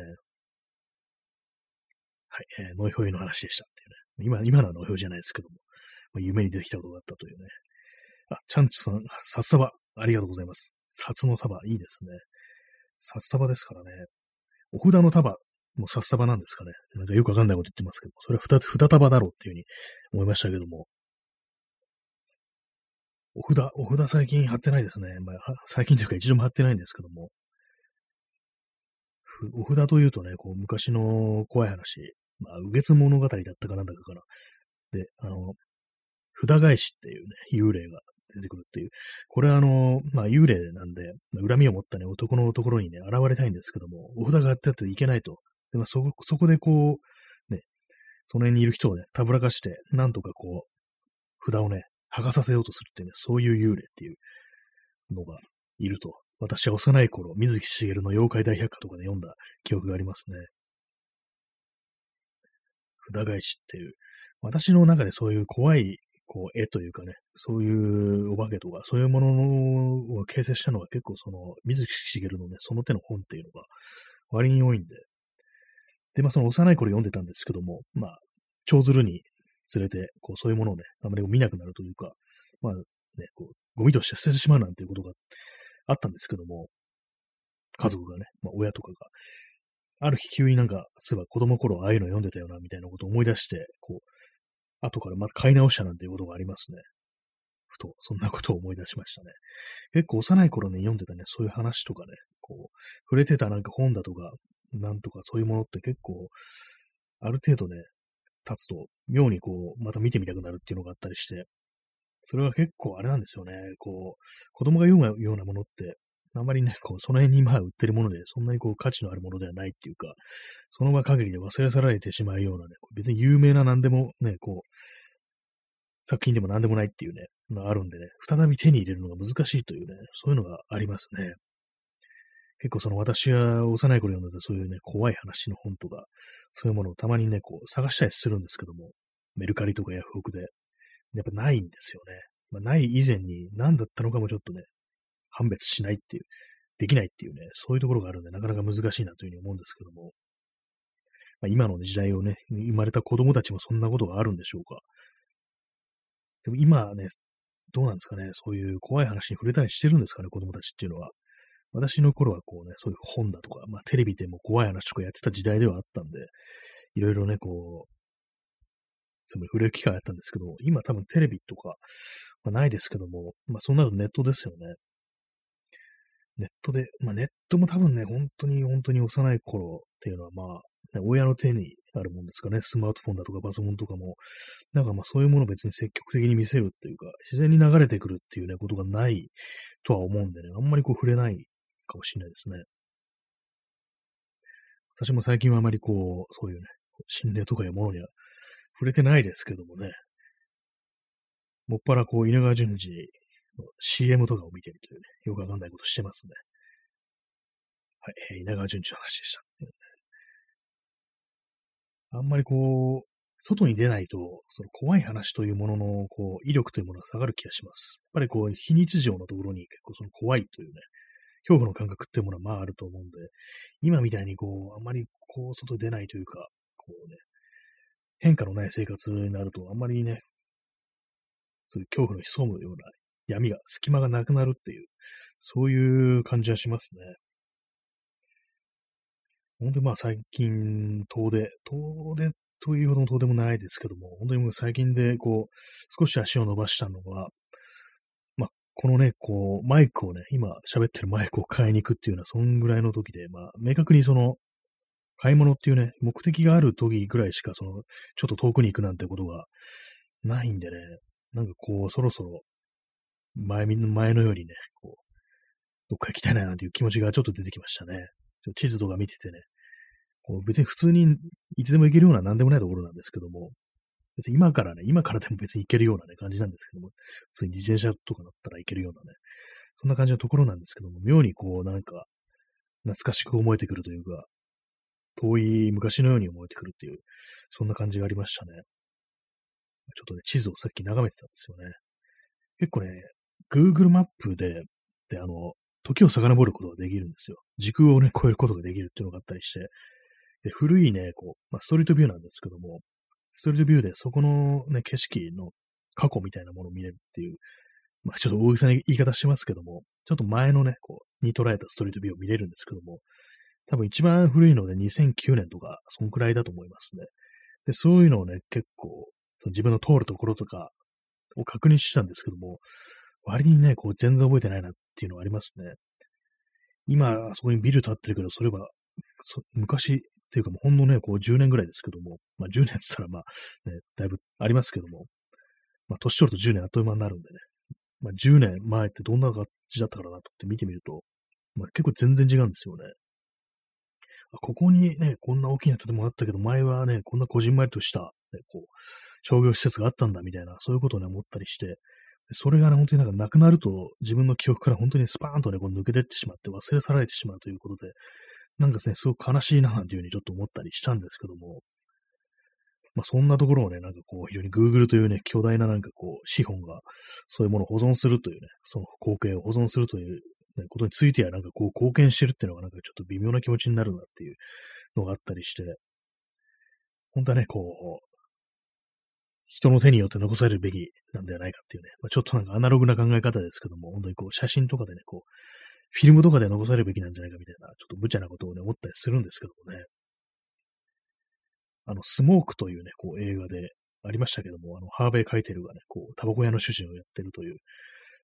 [SPEAKER 1] はい、えー、ノイホイの話でしたっていうね。今、今のはノイホイじゃないですけども、ま、夢に出てきたことがあったというね。あ、チャンチさん、札束、ありがとうございます。札の束、いいですね。札束ですからね。お札の束もう札束なんですかね。なんかよくわかんないこと言ってますけど、それは二、二束だろうっていうふうに思いましたけども、お札、お札最近貼ってないですね。まあ、最近というか一度も貼ってないんですけども。お札というとね、こう昔の怖い話、まあ、右月物語だったかなんだかかな。で、あの、札返しっていうね、幽霊が出てくるっていう。これはあの、まあ幽霊なんで、恨みを持ったね、男のところにね、現れたいんですけども、お札があってあっていけないと。でまあ、そ、そこでこう、ね、その辺にいる人をね、たぶらかして、なんとかこう、札をね、剥がさせようとするってね、そういう幽霊っていうのがいると。私は幼い頃、水木しげるの妖怪大百科とかで読んだ記憶がありますね。札返しっていう、私の中でそういう怖いこう絵というかね、そういうお化けとか、そういうものを形成したのが結構その、水木しげるのね、その手の本っていうのが割に多いんで、で、まあその幼い頃読んでたんですけども、まあ、長鶴に連れて、こう、そういうものをね、あまり見なくなるというか、まあ、ね、こう、ゴミとして捨ててしまうなんていうことがあったんですけども、家族がね、まあ、親とかが、ある日急になんか、そういえば子供頃ああいうの読んでたよな、みたいなことを思い出して、こう、後からまた買い直したなんていうことがありますね。ふと、そんなことを思い出しましたね。結構幼い頃ね、読んでたね、そういう話とかね、こう、触れてたなんか本だとか、なんとかそういうものって結構、ある程度ね、経つと、妙にこう、また見てみたくなるっていうのがあったりして、それは結構あれなんですよね。こう、子供が読むようなものって、あんまりね、こう、その辺に今売ってるもので、そんなにこう、価値のあるものではないっていうか、その場限りで忘れ去られてしまうようなね、別に有名な何でもね、こう、作品でも何でもないっていうね、のあるんでね、再び手に入れるのが難しいというね、そういうのがありますね。結構その私が幼い頃読んでたそういうね、怖い話の本とか、そういうものをたまにね、こう探したりするんですけども、メルカリとかヤフオクで、やっぱないんですよね。まあ、ない以前に何だったのかもちょっとね、判別しないっていう、できないっていうね、そういうところがあるんで、なかなか難しいなというふうに思うんですけども、まあ、今の時代をね、生まれた子供たちもそんなことがあるんでしょうか。でも今ね、どうなんですかね、そういう怖い話に触れたりしてるんですかね、子供たちっていうのは。私の頃はこうね、そういう本だとか、まあテレビでも怖い話とかやってた時代ではあったんで、いろいろね、こう、つまり触れる機会あったんですけど、今多分テレビとか、まあ、ないですけども、まあそうなるとネットですよね。ネットで、まあネットも多分ね、本当に本当に幼い頃っていうのはまあ、ね、親の手にあるもんですかね、スマートフォンだとかパソコンとかも、なんかまあそういうものを別に積極的に見せるっていうか、自然に流れてくるっていうね、ことがないとは思うんでね、あんまりこう触れないかもしれないですね。私も最近はあまりこう、そういうね、心霊とかいうものには触れてないですけどもね、もっぱらこう、稲川淳二の CM とかを見てるというね、よくわかんないことしてますね。はい、稲川淳二の話でした。あんまりこう、外に出ないと、その怖い話というものの、こう、威力というものが下がる気がします。やっぱりこう、非日常のところに結構その怖いというね、恐怖の感覚っていうものはまああると思うんで、今みたいにこう、あんまりこう、外出ないというか、こうね、変化のない生活になると、あんまりね、そういう恐怖の潜むような闇が、隙間がなくなるっていう、そういう感じはしますね。ほんでまあ最近、遠出、遠出というほどの遠出もないですけども、本当にもう最近でこう、少し足を伸ばしたのは、このね、こう、マイクをね、今喋ってるマイクを買いに行くっていうのは、そんぐらいの時で、まあ、明確にその、買い物っていうね、目的がある時ぐらいしか、その、ちょっと遠くに行くなんてことがないんでね、なんかこう、そろそろ、前、前のようにね、こう、どっか行きたいななんていう気持ちがちょっと出てきましたね。地図とか見ててね、こう別に普通にいつでも行けるような何でもないところなんですけども、別に今からね、今からでも別に行けるようなね、感じなんですけども、普通に自転車とかだったら行けるようなね、そんな感じのところなんですけども、妙にこうなんか、懐かしく思えてくるというか、遠い昔のように思えてくるっていう、そんな感じがありましたね。ちょっとね、地図をさっき眺めてたんですよね。結構ね、Google マップで、で、あの、時を遡ることができるんですよ。時空をね、超えることができるっていうのがあったりして、で、古いね、こう、まあ、ストリートビューなんですけども、ストリートビューでそこのね、景色の過去みたいなものを見れるっていう、まあ、ちょっと大げさな言い方してますけども、ちょっと前のね、こう、に捉えたストリートビューを見れるんですけども、多分一番古いので2009年とか、そんくらいだと思いますね。で、そういうのをね、結構、その自分の通るところとかを確認したんですけども、割にね、こう全然覚えてないなっていうのはありますね。今、そこにビル建ってるけど、それは、昔っていうかもうほんのね、こう10年ぐらいですけども、まあ10年って言ったらまあ、ね、だいぶありますけども、まあ年取ると10年あっという間になるんでね、まあ10年前ってどんな感じだったかなとって見てみると、まあ結構全然違うんですよね。ここにね、こんな大きな建物あったけど、前はね、こんなこじんまりとした、ね、こう、商業施設があったんだみたいな、そういうことをね、思ったりして、それがね、本当になんかなくなると、自分の記憶から本当にスパーンとね、こう抜けてってしまって、忘れ去られてしまうということで、なんかですね、すごく悲しいな、なんていうふうにちょっと思ったりしたんですけども、まあそんなところをね、なんかこう、非常に Google というね、巨大ななんかこう、資本が、そういうものを保存するというね、その光景を保存するという、ね、ことについてはなんかこう、貢献してるっていうのがなんかちょっと微妙な気持ちになるなっていうのがあったりして、本当はね、こう、人の手によって残されるべきなんではないかっていうね、まあ、ちょっとなんかアナログな考え方ですけども、本当にこう写真とかでね、こう、フィルムとかで残されるべきなんじゃないかみたいな、ちょっと無茶なことをね、思ったりするんですけどもね。あの、スモークというね、こう映画でありましたけども、あの、ハーベイ・カイテルがね、こう、タバコ屋の主人をやってるという、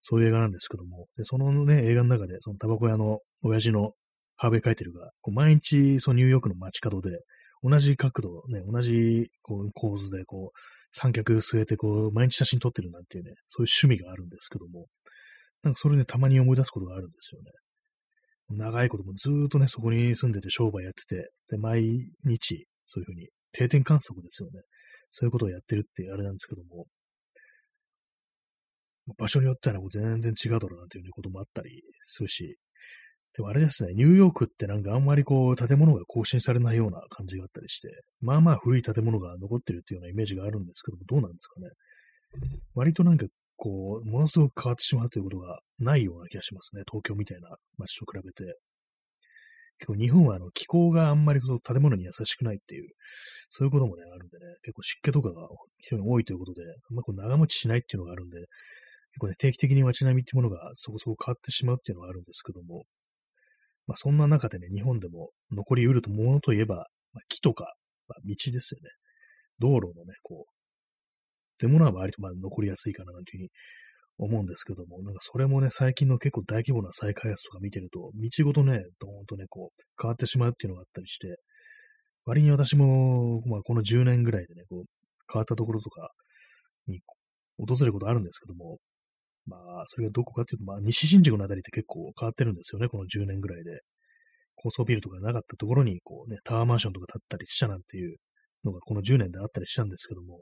[SPEAKER 1] そういう映画なんですけども、で、そのね、映画の中で、そのタバコ屋の親父のハーベイ・カイテルが、こう毎日、そのニューヨークの街角で、同じ角度、ね、同じこう構図で、こう、三脚据えて、こう、毎日写真撮ってるなんていうね、そういう趣味があるんですけども、なんかそれでたまに思い出すことがあるんですよね。長いこともずっとね、そこに住んでて商売やってて、で、毎日、そういうふうに定点観測ですよね。そういうことをやってるってあれなんですけども、場所によってはね、全然違うだろうなという、ね、こともあったりするし、でもあれですね、ニューヨークってなんかあんまりこう、建物が更新されないような感じがあったりして、まあまあ古い建物が残ってるっていうようなイメージがあるんですけども、どうなんですかね。割となんかこう、ものすごく変わってしまうということがないような気がしますね。東京みたいな街と比べて。結構日本はあの気候があんまり建物に優しくないっていう、そういうこともね、あるんでね、結構湿気とかが非常に多いということで、あんまこう長持ちしないっていうのがあるんで、結構ね、定期的に街並みっていうものがそこそこ変わってしまうっていうのがあるんですけども、まあそんな中でね、日本でも残り得るとものといえば、まあ、木とか、まあ、道ですよね。道路のね、こう、ってものは割とまあ残りやすいかななんていうふうに思うんですけども、なんかそれもね、最近の結構大規模な再開発とか見てると、道ごとね、どーんとね、こう、変わってしまうっていうのがあったりして、割に私も、まあこの10年ぐらいでね、こう、変わったところとかに訪れることあるんですけども、まあ、それがどこかっていうと、まあ、西新宿のあたりって結構変わってるんですよね、この10年ぐらいで。高層ビルとかなかったところに、こうね、タワーマンションとか建ったりしたなんていうのがこの10年であったりしたんですけども、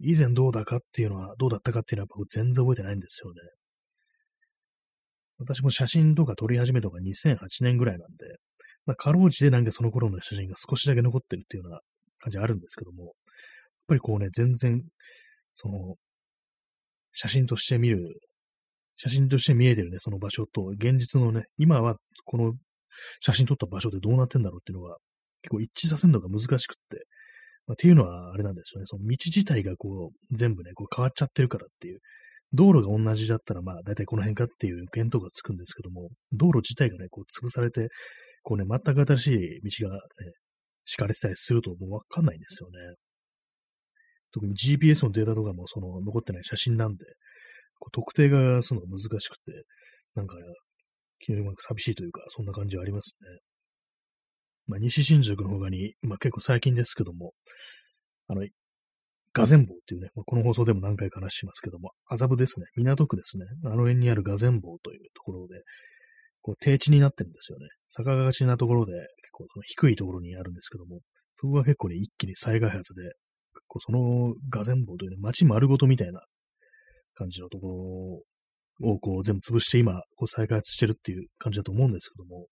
[SPEAKER 1] 以前どうだかっていうのは、どうだったかっていうのは僕全然覚えてないんですよね。私も写真とか撮り始めたのが2008年ぐらいなんで、まあ、かろうじてなんかその頃の写真が少しだけ残ってるっていうような感じあるんですけども、やっぱりこうね、全然、その、写真として見る、写真として見えてるね、その場所と、現実のね、今はこの写真撮った場所でどうなってんだろうっていうのが、結構一致させるのが難しくって、まあ、っていうのはあれなんですよね、その道自体がこう、全部ね、こう変わっちゃってるからっていう、道路が同じだったら、まあ、大体この辺かっていう見当がつくんですけども、道路自体がね、こう潰されて、こうね、全く新しい道がね、敷かれてたりするともうわかんないんですよね。特に GPS のデータとかもその残ってない写真なんで、こう特定がするのが難しくて、なんか、ね、気の寂しいというか、そんな感じはありますね。まあ、西新宿の他に、まあ、結構最近ですけども、あの、ガゼン坊っていうね、まあ、この放送でも何回か話しますけども、麻布ですね、港区ですね、あの辺にあるガゼン坊というところで、こう低地になってるんですよね。坂がちなところで、結構その低いところにあるんですけども、そこが結構ね、一気に再開発で、結構そのガゼン坊というね、街丸ごとみたいな感じのところをこう全部潰して今、こう再開発してるっていう感じだと思うんですけども、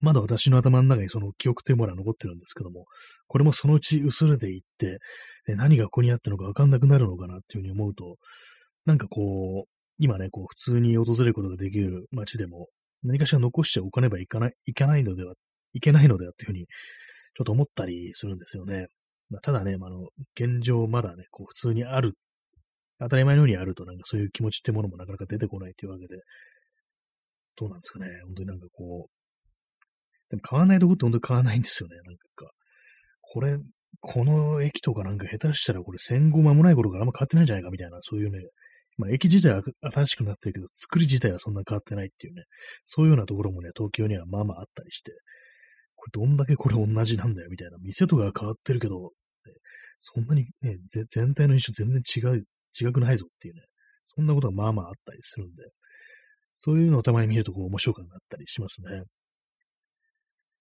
[SPEAKER 1] まだ私の頭の中にその記憶テーマが残ってるんですけども、これもそのうち薄れていって、何がここにあったのかわかんなくなるのかなっていうふうに思うと、なんかこう、今ね、こう、普通に訪れることができる街でも、何かしら残しておかねばいかない、いけないのでは、いけないのではっていうふうに、ちょっと思ったりするんですよね。まあ、ただね、まあ、の、現状まだね、こう、普通にある、当たり前のようにあると、なんかそういう気持ちってものもなかなか出てこないというわけで、どうなんですかね。本当になんかこう、でも買わないとこって本当に買わないんですよね。なんか、これ、この駅とかなんか下手したらこれ戦後間もない頃からあんま変わってないんじゃないかみたいな、そういうね、まあ、駅自体は新しくなってるけど、作り自体はそんな変わってないっていうね、そういうようなところもね、東京にはまあまああったりして、これどんだけこれ同じなんだよみたいな、店とかは変わってるけど、そんなにね、全体の印象全然違う、違くないぞっていうね、そんなことがまあまああったりするんで、そういうのをたまに見るとこう面白くなったりしますね。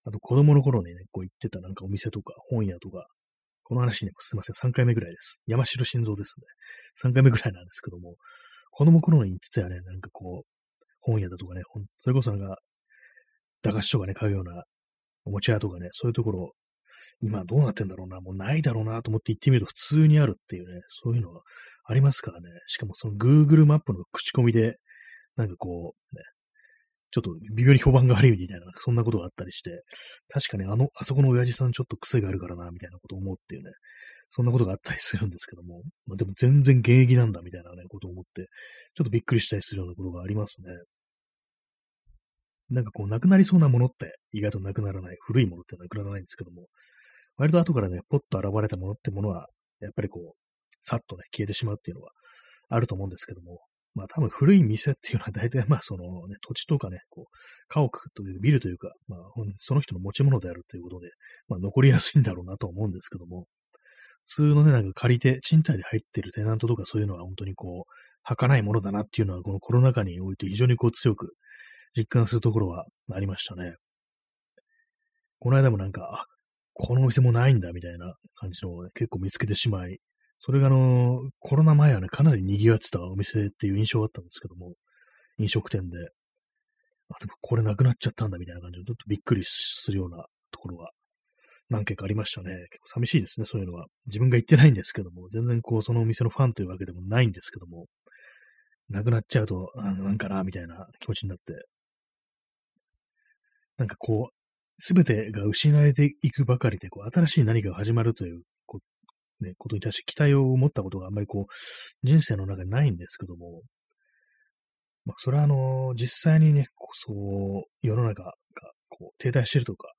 [SPEAKER 1] あと子供の頃にね、こう行ってたなんかお店とか本屋とか、この話ね、すいません、3回目ぐらいです。山城心臓ですね。3回目ぐらいなんですけども、子供頃に言ってたよね、なんかこう、本屋だとかね、それこそなんか、駄菓子とかね、買うような、おもちゃ屋とかね、そういうところ、今どうなってんだろうな、もうないだろうなと思って行ってみると普通にあるっていうね、そういうのがありますからね。しかもその Google マップの口コミで、なんかこう、ね、ちょっと微妙に評判が悪いみたいな、そんなことがあったりして、確かにあの、あそこの親父さんちょっと癖があるからな、みたいなことを思うっていうね、そんなことがあったりするんですけども、まあ、でも全然現役なんだ、みたいなね、ことを思って、ちょっとびっくりしたりするようなことがありますね。なんかこう、なくなりそうなものって意外となくならない、古いものってなくならないんですけども、割と後からね、ポッと現れたものってものは、やっぱりこう、さっとね、消えてしまうっていうのはあると思うんですけども、まあ多分古い店っていうのは大体まあそのね、土地とかね、こう、家屋というビルというか、まあその人の持ち物であるということで、まあ残りやすいんだろうなと思うんですけども、普通のね、なんか借りて、賃貸で入ってるテナントとかそういうのは本当にこう、儚いものだなっていうのはこのコロナ禍において非常にこう強く実感するところはありましたね。この間もなんか、あ、このお店もないんだみたいな感じのを、ね、結構見つけてしまい、それがあの、コロナ前はね、かなり賑わってたお店っていう印象があったんですけども、飲食店で、あ、でもこれなくなっちゃったんだみたいな感じで、ちょっとびっくりするようなところが何件かありましたね。結構寂しいですね、そういうのは。自分が行ってないんですけども、全然こう、そのお店のファンというわけでもないんですけども、なくなっちゃうと、あなんかな、みたいな気持ちになって、なんかこう、すべてが失われていくばかりで、こう、新しい何かが始まるというね、ことに対して期待を持ったことがあんまりこう、人生の中にないんですけども、まあ、それはあの、実際にね、そう、世の中がこう停滞してるとか、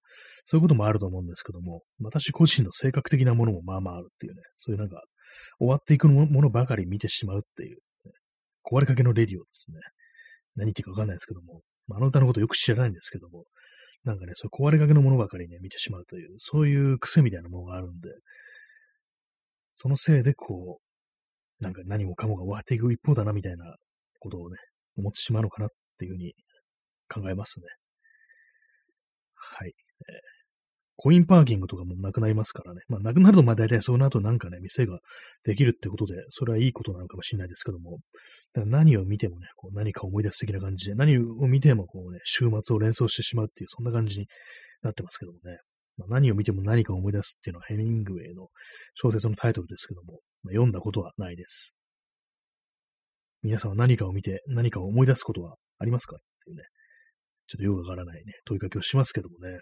[SPEAKER 1] そういうこともあると思うんですけども、私個人の性格的なものもまあまああるっていうね、そういうなんか、終わっていくものばかり見てしまうっていう、ね、壊れかけのレディオですね。何言っていうかわかんないですけども、まあ、あの歌のことよく知らないんですけども、なんかね、そう壊れかけのものばかりね、見てしまうという、そういう癖みたいなものがあるんで、そのせいでこう、なんか何もかもが終わっていく一方だなみたいなことをね、思ってしまうのかなっていうふうに考えますね。はい。えー、コインパーキングとかもなくなりますからね。まあ、なくなると、まあ大体その後なんかね、店ができるってことで、それはいいことなのかもしれないですけども、だから何を見てもね、こう何か思い出す的な感じで、何を見てもこうね、週末を連想してしまうっていう、そんな感じになってますけどもね。まあ、何を見ても何かを思い出すっていうのはヘミングウェイの小説のタイトルですけども、まあ、読んだことはないです。皆さんは何かを見て何かを思い出すことはありますかっていうね、ちょっとよくわからないね、問いかけをしますけどもね。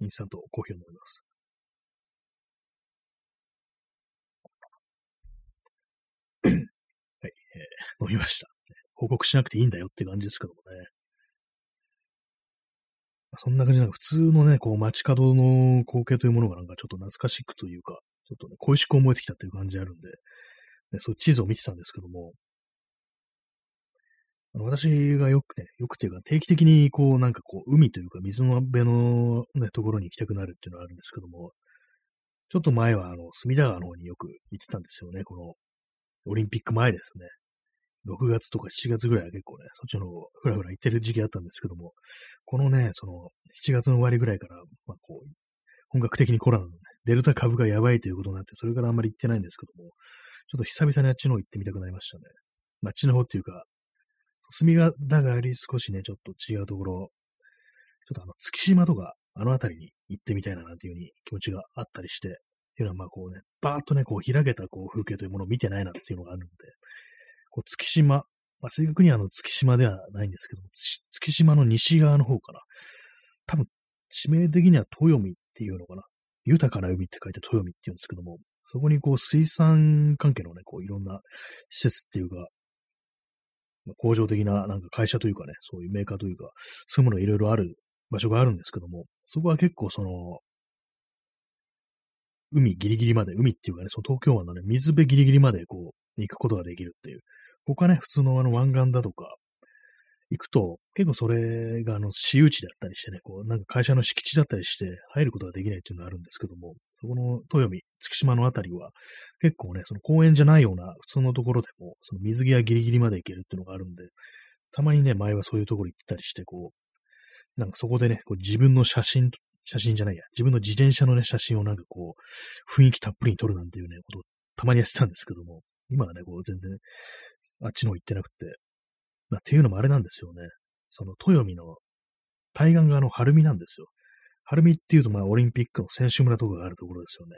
[SPEAKER 1] インスタントコーヒーを飲みます。はい、えー、飲みました。報告しなくていいんだよって感じですけどもね。そんな感じなんか普通のね、こう街角の光景というものがなんかちょっと懐かしくというか、ちょっとね、恋しく思えてきたっていう感じあるんで、ね、そういう地図を見てたんですけども、あの私がよくね、よくっていうか定期的にこうなんかこう海というか水の辺のね、ところに行きたくなるっていうのはあるんですけども、ちょっと前はあの、隅田川の方によく行ってたんですよね、このオリンピック前ですね。6月とか7月ぐらいは結構ね、そっちの方、ふらふら行ってる時期あったんですけども、このね、その、7月の終わりぐらいから、まあこう、本格的にコロナのね、デルタ株がやばいということになって、それからあんまり行ってないんですけども、ちょっと久々にあっちの方行ってみたくなりましたね。まあ、あっちの方っていうか、隅田川より少しね、ちょっと違うところ、ちょっとあの、月島とか、あの辺りに行ってみたいななんていうふうに気持ちがあったりして、っていうのはまあこうね、バーっとね、こう開けたこう風景というものを見てないなっていうのがあるんで、こう月島、まあ正確にはあの月島ではないんですけども、月島の西側の方かな。多分、地名的には豊見っていうのかな。豊かな海って書いて豊見って言うんですけども、そこにこう水産関係のね、こういろんな施設っていうか、まあ、工場的ななんか会社というかね、そういうメーカーというか、そういうものがいろいろある場所があるんですけども、そこは結構その、海ギリギリまで、海っていうかね、その東京湾のね、水辺ギリギリまでこう、行くことができるっていう。他ね、普通のあの湾岸だとか、行くと、結構それがあの私有地だったりしてね、こう、なんか会社の敷地だったりして入ることができないっていうのがあるんですけども、そこの豊見、月島のあたりは、結構ね、その公園じゃないような普通のところでも、その水際ギリギリまで行けるっていうのがあるんで、たまにね、前はそういうところ行ったりして、こう、なんかそこでね、こう自分の写真、写真じゃないや、自分の自転車のね、写真をなんかこう、雰囲気たっぷりに撮るなんていうね、ことをたまにやってたんですけども、今はね、こう全然、あっちの方行ってなくて、まあ、っていうのもあれなんですよね。その豊見の対岸側の晴海なんですよ。晴海っていうと、まあ、オリンピックの選手村とかがあるところですよね。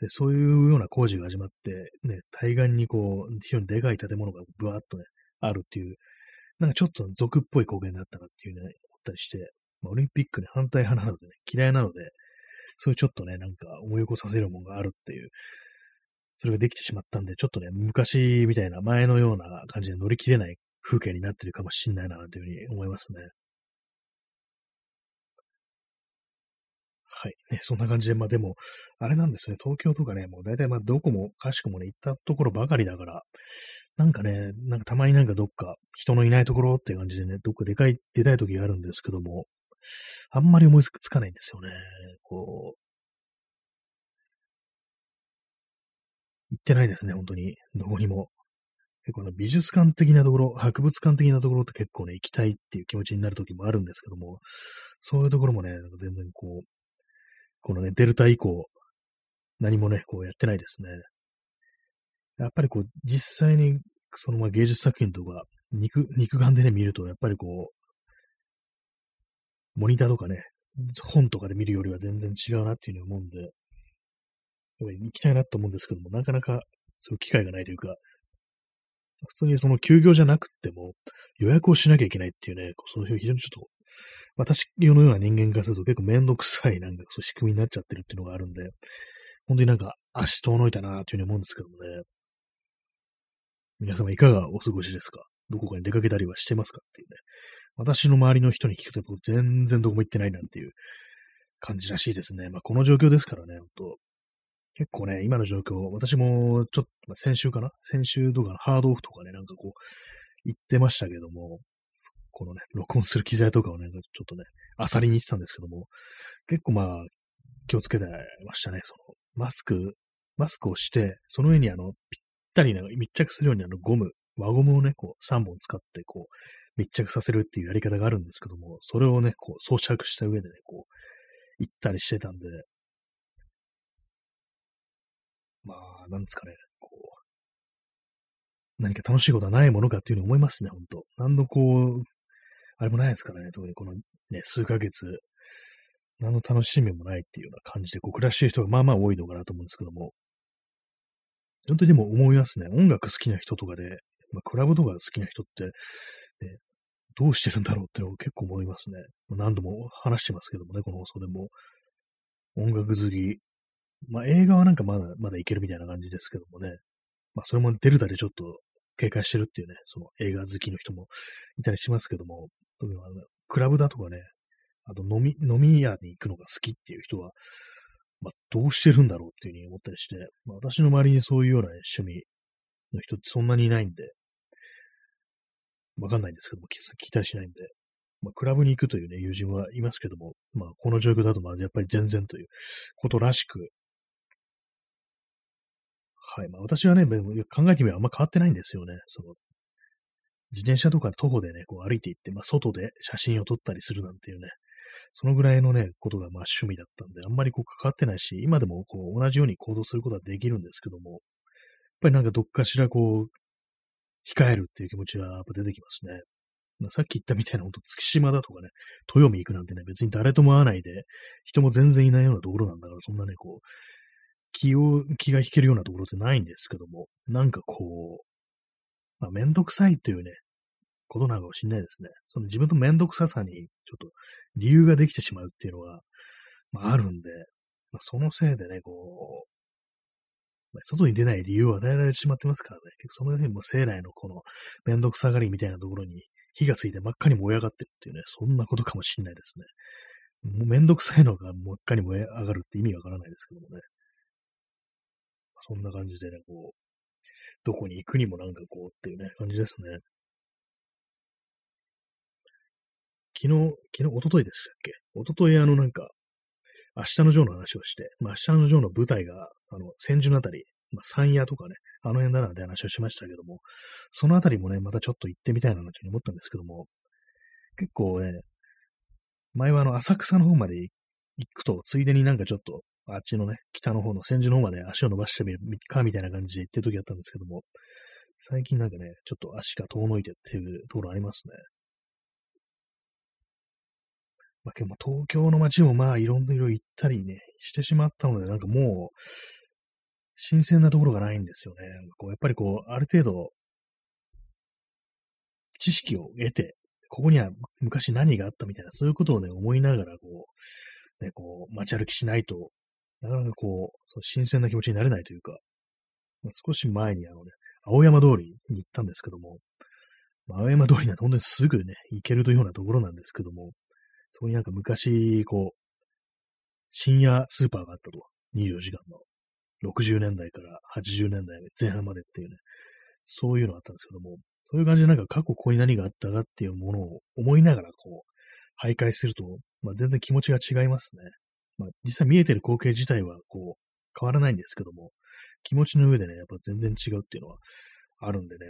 [SPEAKER 1] で、そういうような工事が始まって、ね、対岸にこう、非常にでかい建物がブワーっとね、あるっていう、なんかちょっと俗っぽい光景になったなっていうね、思ったりして、まあ、オリンピックに反対派なのでね、嫌いなので、そういうちょっとね、なんか思い起こさせるものがあるっていう、それができてしまったんで、ちょっとね、昔みたいな前のような感じで乗り切れない風景になってるかもしんないな、というふうに思いますね。はい。ね、そんな感じで、まあでも、あれなんですね、東京とかね、もう大体まあどこもかしくもね、行ったところばかりだから、なんかね、なんかたまになんかどっか人のいないところって感じでね、どっかでかい、出たい時があるんですけども、あんまり思いつかないんですよね。こう、行ってないですね、本当に。どこにも。結構ね、美術館的なところ、博物館的なところって結構ね、行きたいっていう気持ちになる時もあるんですけども、そういうところもね、なんか全然こう、このね、デルタ以降、何もね、こうやってないですね。やっぱりこう、実際に、そのまあ芸術作品とか、肉、肉眼でね、見ると、やっぱりこう、モニターとかね、本とかで見るよりは全然違うなっていうふうに思うんで、やっぱり行きたいなと思うんですけども、なかなかそういう機会がないというか、普通にその休業じゃなくても予約をしなきゃいけないっていうね、そういう非常にちょっと、私のような人間からすると結構めんどくさいなんかそう仕組みになっちゃってるっていうのがあるんで、本当になんか足遠のいたなというふうに思うんですけどもね。皆様いかがお過ごしですか？どこかに出かけたりはしてますかっていうね。私の周りの人に聞くと全然どこも行ってないなんていう感じらしいですね。まあこの状況ですからね、本当結構ね、今の状況、私もちょっと、先週かな？先週とかのハードオフとかね、なんかこう、言ってましたけども、このね、録音する機材とかをね、ちょっとね、あさりに行ってたんですけども、結構まあ、気をつけてましたね。その、マスク、マスクをして、その上にあの、ぴったりね、密着するようにあの、ゴム、輪ゴムをね、こう、3本使って、こう、密着させるっていうやり方があるんですけども、それをね、こう、装着した上でね、こう、行ったりしてたんで、まあ、なんですかね、こう、何か楽しいことはないものかっていうふうに思いますね、ほんと。何のこう、あれもないですからね、特にこのね、数ヶ月、何の楽しみもないっていうような感じで、こう、暮らしてる人がまあまあ多いのかなと思うんですけども、本当にでも思いますね。音楽好きな人とかで、まあ、クラブとか好きな人って、ね、どうしてるんだろうってのを結構思いますね。何度も話してますけどもね、この放送でも。音楽好き。まあ映画はなんかまだ、まだいけるみたいな感じですけどもね。まあそれもデルタでちょっと警戒してるっていうね、その映画好きの人もいたりしますけども、特にあのクラブだとかね、あと飲み、飲み屋に行くのが好きっていう人は、まあどうしてるんだろうっていうふうに思ったりして、まあ私の周りにそういうような、ね、趣味の人ってそんなにいないんで、わかんないんですけども、聞いたりしないんで、まあ、クラブに行くというね、友人はいますけども、まあ、この状況だと、まあ、やっぱり全然ということらしく、はい。まあ、私はね、考えてみればあんま変わってないんですよね。その、自転車とか徒歩でね、こう歩いて行って、まあ、外で写真を撮ったりするなんていうね、そのぐらいのね、ことがまあ趣味だったんで、あんまりこう関わってないし、今でもこう同じように行動することはできるんですけども、やっぱりなんかどっかしらこう、控えるっていう気持ちはやっぱ出てきますね。まあ、さっき言ったみたいな、ほんと月島だとかね、豊見行くなんてね、別に誰とも会わないで、人も全然いないようなところなんだから、そんなね、こう、気を、気が引けるようなところってないんですけども、なんかこう、まあ、めんどくさいっていうね、ことなのかもしれないですね。その自分のめんどくささに、ちょっと理由ができてしまうっていうのが、まあ、あるんで、まあ、そのせいでね、こう、まあ外に出ない理由を与えられてしまってますからね。結構その辺も生来のこのめんどくさがりみたいなところに火がついて真っ赤に燃え上がってるっていうね、そんなことかもしんないですね。もうめんどくさいのが真っ赤に燃え上がるって意味わからないですけどもね。そんな感じでね、こう、どこに行くにもなんかこうっていうね、感じですね。昨日、昨日、おとといでしたっけ？おとといあのなんか、明日のジョーの話をして、まあ、明日のジョーの舞台が、あの、千住のあたり、まあ、山野とかね、あの辺だなんて話をしましたけども、そのあたりもね、またちょっと行ってみたいなというふうに思ったんですけども、結構ね、前はあの、浅草の方まで行くと、ついでになんかちょっと、あっちのね、北の方の千住の方まで足を伸ばしてみるか、みたいな感じで行ってる時あったんですけども、最近なんかね、ちょっと足が遠のいてっていうところありますね。まあ、でも東京の街もまあいろんな色行ったりね、してしまったので、なんかもう、新鮮なところがないんですよね。こうやっぱりこう、ある程度、知識を得て、ここには昔何があったみたいな、そういうことをね、思いながら、こう、ね、こう、街歩きしないと、なかなかこう、そう新鮮な気持ちになれないというか、少し前にあのね、青山通りに行ったんですけども、青山通りなんて本当にすぐね、行けるというようなところなんですけども、そこになんか昔、こう、深夜スーパーがあったと。24時間の。60年代から80年代前半までっていうね、そういうのがあったんですけども、そういう感じでなんか過去ここに何があったかっていうものを思いながらこう、徘徊すると、まあ、全然気持ちが違いますね。まあ、実際見えてる光景自体はこう、変わらないんですけども、気持ちの上でね、やっぱ全然違うっていうのはあるんでね、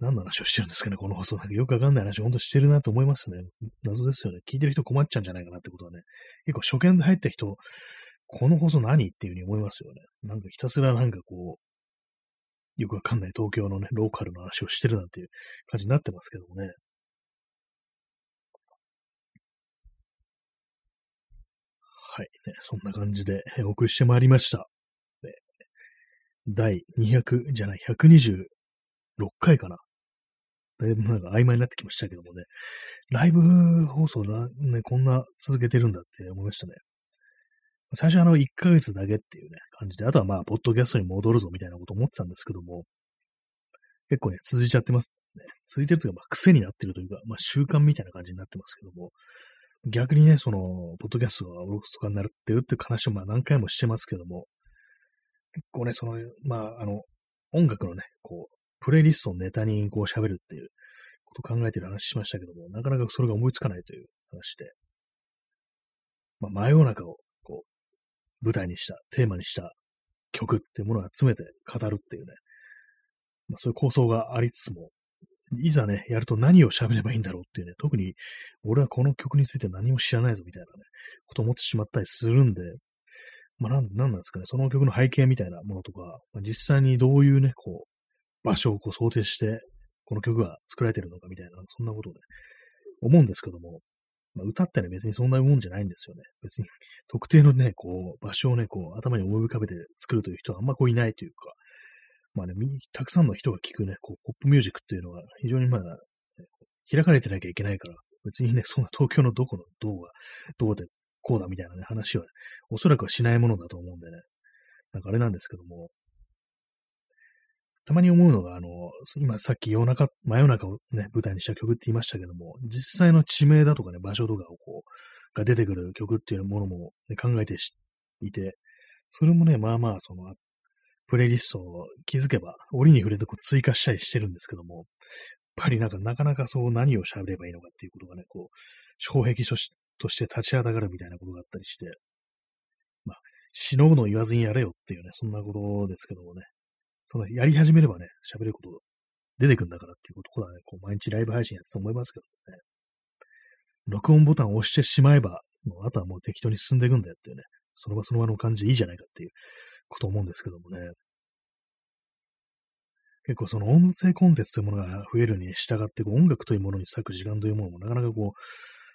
[SPEAKER 1] 何の話をしてるんですかね、この放送。なんかよくわかんない話、ほんとしてるなと思いますね。謎ですよね。聞いてる人困っちゃうんじゃないかなってことはね。結構初見で入った人、この放送何っていうふうに思いますよね。なんかひたすらなんかこう、よくわかんない東京のね、ローカルの話をしてるなんていう感じになってますけどもね。はい、ね。そんな感じでお送りしてまいりました。ね、第200じゃない、126回かな。だいぶなんか曖昧になってきましたけどもね、ライブ放送な、ね、こんな続けてるんだって思いましたね。最初あの1ヶ月だけっていうね、感じで、あとはまあ、ポッドキャストに戻るぞみたいなこと思ってたんですけども、結構ね、続いちゃってますね。続いてるというか、まあ、癖になってるというか、まあ、習慣みたいな感じになってますけども、逆にね、その、ポッドキャストがおろそかになってるっていう話をまあ何回もしてますけども、結構ね、その、まあ、あの、音楽のね、こう、プレイリストをネタにこう喋るっていうこと考えてる話しましたけども、なかなかそれが思いつかないという話で、まあ、真夜中をこう、舞台にした、テーマにした曲っていうものを集めて語るっていうね、まあ、そういう構想がありつつも、いざね、やると何を喋ればいいんだろうっていうね、特に俺はこの曲について何も知らないぞみたいなね、こと思ってしまったりするんで、まあなん、なんなんですかね、その曲の背景みたいなものとか、まあ、実際にどういうね、こう、場所をこう想定して、この曲が作られてるのかみたいな、そんなことをね、思うんですけども、まあ、歌ってね、別にそんなもんじゃないんですよね。別に、特定のね、こう、場所をね、こう、頭に思い浮かべて作るという人はあんまこういないというか、まあね、たくさんの人が聴くね、こう、ポップミュージックっていうのは非常にまだ、開かれてなきゃいけないから、別にね、そんな東京のどこの、どうが、どうで、こうだみたいなね、話は、おそらくはしないものだと思うんでね、なんかあれなんですけども、たまに思うのが、あの、今さっき夜中、真夜中をね、舞台にした曲って言いましたけども、実際の地名だとかね、場所とかをこう、が出てくる曲っていうものも、ね、考えていて、それもね、まあまあ、その、プレイリストを気づけば、折に触れてこう追加したりしてるんですけども、やっぱりなんかなかなかそう何を喋ればいいのかっていうことがね、こう、障壁として立ちはだかるみたいなことがあったりして、まあ、死のうの言わずにやれよっていうね、そんなことですけどもね、そのやり始めればね、喋ること出てくんだからっていうことはね、こう毎日ライブ配信やってたと思いますけどね。録音ボタンを押してしまえば、もうあとはもう適当に進んでいくんだよっていうね、その場その場の感じでいいじゃないかっていうこと思うんですけどもね。結構その音声コンテンツというものが増えるに従って、音楽というものに割く時間というものもなかなかこ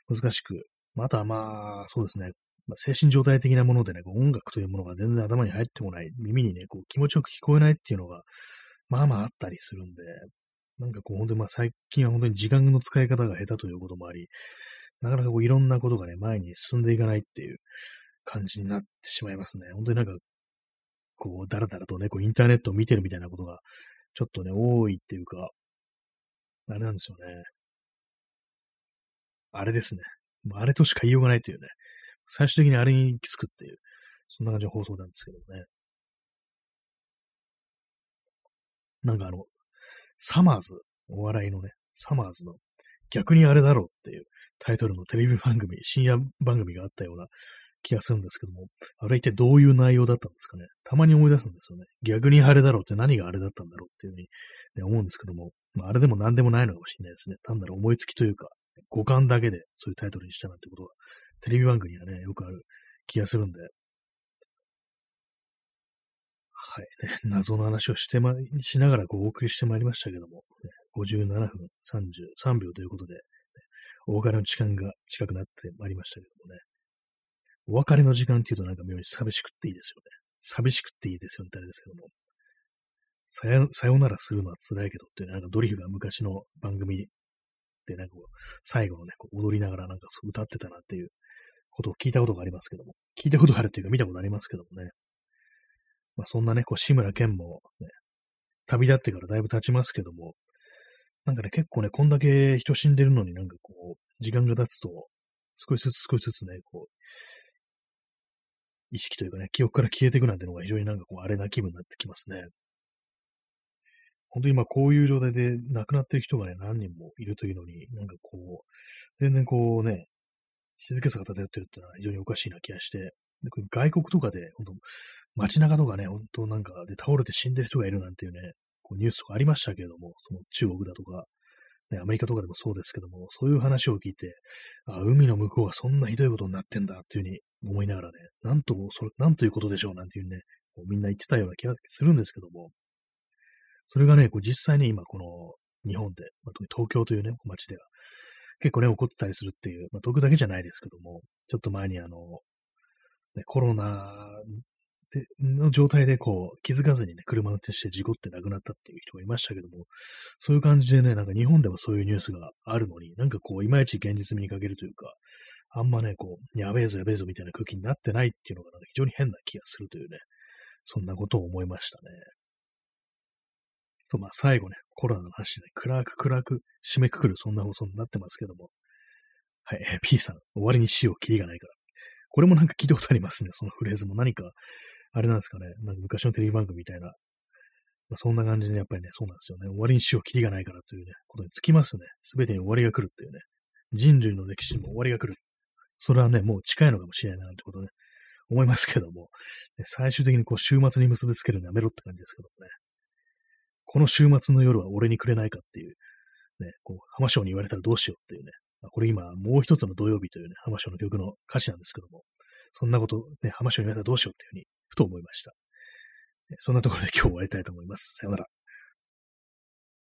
[SPEAKER 1] う、難しく、あとはまあ、そうですね、まあ、精神状態的なものでね、こう音楽というものが全然頭に入ってこない、耳にね、こう気持ちよく聞こえないっていうのが、まあまああったりするんで、なんかこう本当にまあ最近は本当に時間の使い方が下手ということもあり、なかなかこういろんなことがね、前に進んでいかないっていう感じになってしまいますね。本当になんか、こう、だらだらとね、こうインターネットを見てるみたいなことが、ちょっとね、多いっていうか、あれなんですよね。あれですね。あれとしか言いようがないというね。最終的にあれに行き着くっていう、そんな感じの放送なんですけどね。なんかあの、サマーズ、お笑いのね、サマーズの逆にあれだろうっていうタイトルのテレビ番組、深夜番組があったような気がするんですけども、あれ一体どういう内容だったんですかね。たまに思い出すんですよね。逆にあれだろうって何があれだったんだろうっていうふうに、ね、思うんですけども、まあ、あれでも何でもないのかもしれないですね。単なる思いつきというか、五感だけでそういうタイトルにしたなんてことがテレビ番組にはね、よくある気がするんで、はい、ね、謎の話をしてま、しながらこうお送りしてまいりましたけども、ね、57分33秒ということで、ね、お別れの時間が近くなってまいりましたけどもね、お別れの時間っていうとなんか妙に寂しくっていいですよね。寂しくっていいですよねってあれですけども。さよさよならするのは辛いけどっていう、なんかドリフが昔の番組で、なんかこう、最後のね、こう踊りながらなんかそう歌ってたなっていうことを聞いたことがありますけども、聞いたことがあるっていうか見たことありますけどもね。まあそんなね、こう、志村けんもね、旅立ってからだいぶ経ちますけども、なんかね、結構ね、こんだけ人死んでるのになんかこう、時間が経つと、少しずつ少しずつね、こう、意識というかね、記憶から消えていくなんてのが非常になんかこう、あれな気分になってきますね。本当に今こういう状態で亡くなってる人がね、何人もいるというのに、なんかこう、全然こうね、静けさが漂ってるっていうのは非常におかしいな気がして、外国とかで、本当街中とかね、本当なんかで倒れて死んでる人がいるなんていうね、こうニュースとかありましたけれども、その中国だとか、ね、アメリカとかでもそうですけども、そういう話を聞いて、あ、海の向こうはそんなひどいことになってんだっていうふうに思いながらね、なんと、それ、なんということでしょうなんていうね、こうみんな言ってたような気がするんですけども、それがね、こう実際ね、今この日本で、まあ、特に東京というね、街では、結構ね、起こってたりするっていう、まあ、僕だけじゃないですけども、ちょっと前にあの、ね、コロナでの状態でこう、気づかずにね、車運転して事故って亡くなったっていう人がいましたけども、そういう感じでね、なんか日本でもそういうニュースがあるのに、なんかこう、いまいち現実味に欠けるというか、あんまね、こう、やべえぞやべえぞみたいな空気になってないっていうのが、非常に変な気がするというね、そんなことを思いましたね。と、まあ最後ね、コロナの話で、暗く暗く締めくくるそんな放送になってますけども。はい、P さん、終わりにしよう、キリがないから。これもなんか聞いたことありますね、そのフレーズも。何か、あれなんですかね、なんか昔のテレビ番組みたいな。まあ、そんな感じでやっぱりね、そうなんですよね。終わりにしよう、キリがないからというね、ことにつきますね。すべてに終わりが来るっていうね。人類の歴史にも終わりが来る。それはね、もう近いのかもしれないなってことね、思いますけども、最終的にこう週末に結びつけるのやめろって感じですけどもね。この週末の夜は俺にくれないかっていう、ね、こう、浜章に言われたらどうしようっていうね、これ今、もう一つの土曜日というね、浜章の曲の歌詞なんですけども、そんなこと、ね、浜章に言われたらどうしようっていうふうに、ふと思いました。そんなところで今日終わりたいと思います。さよなら。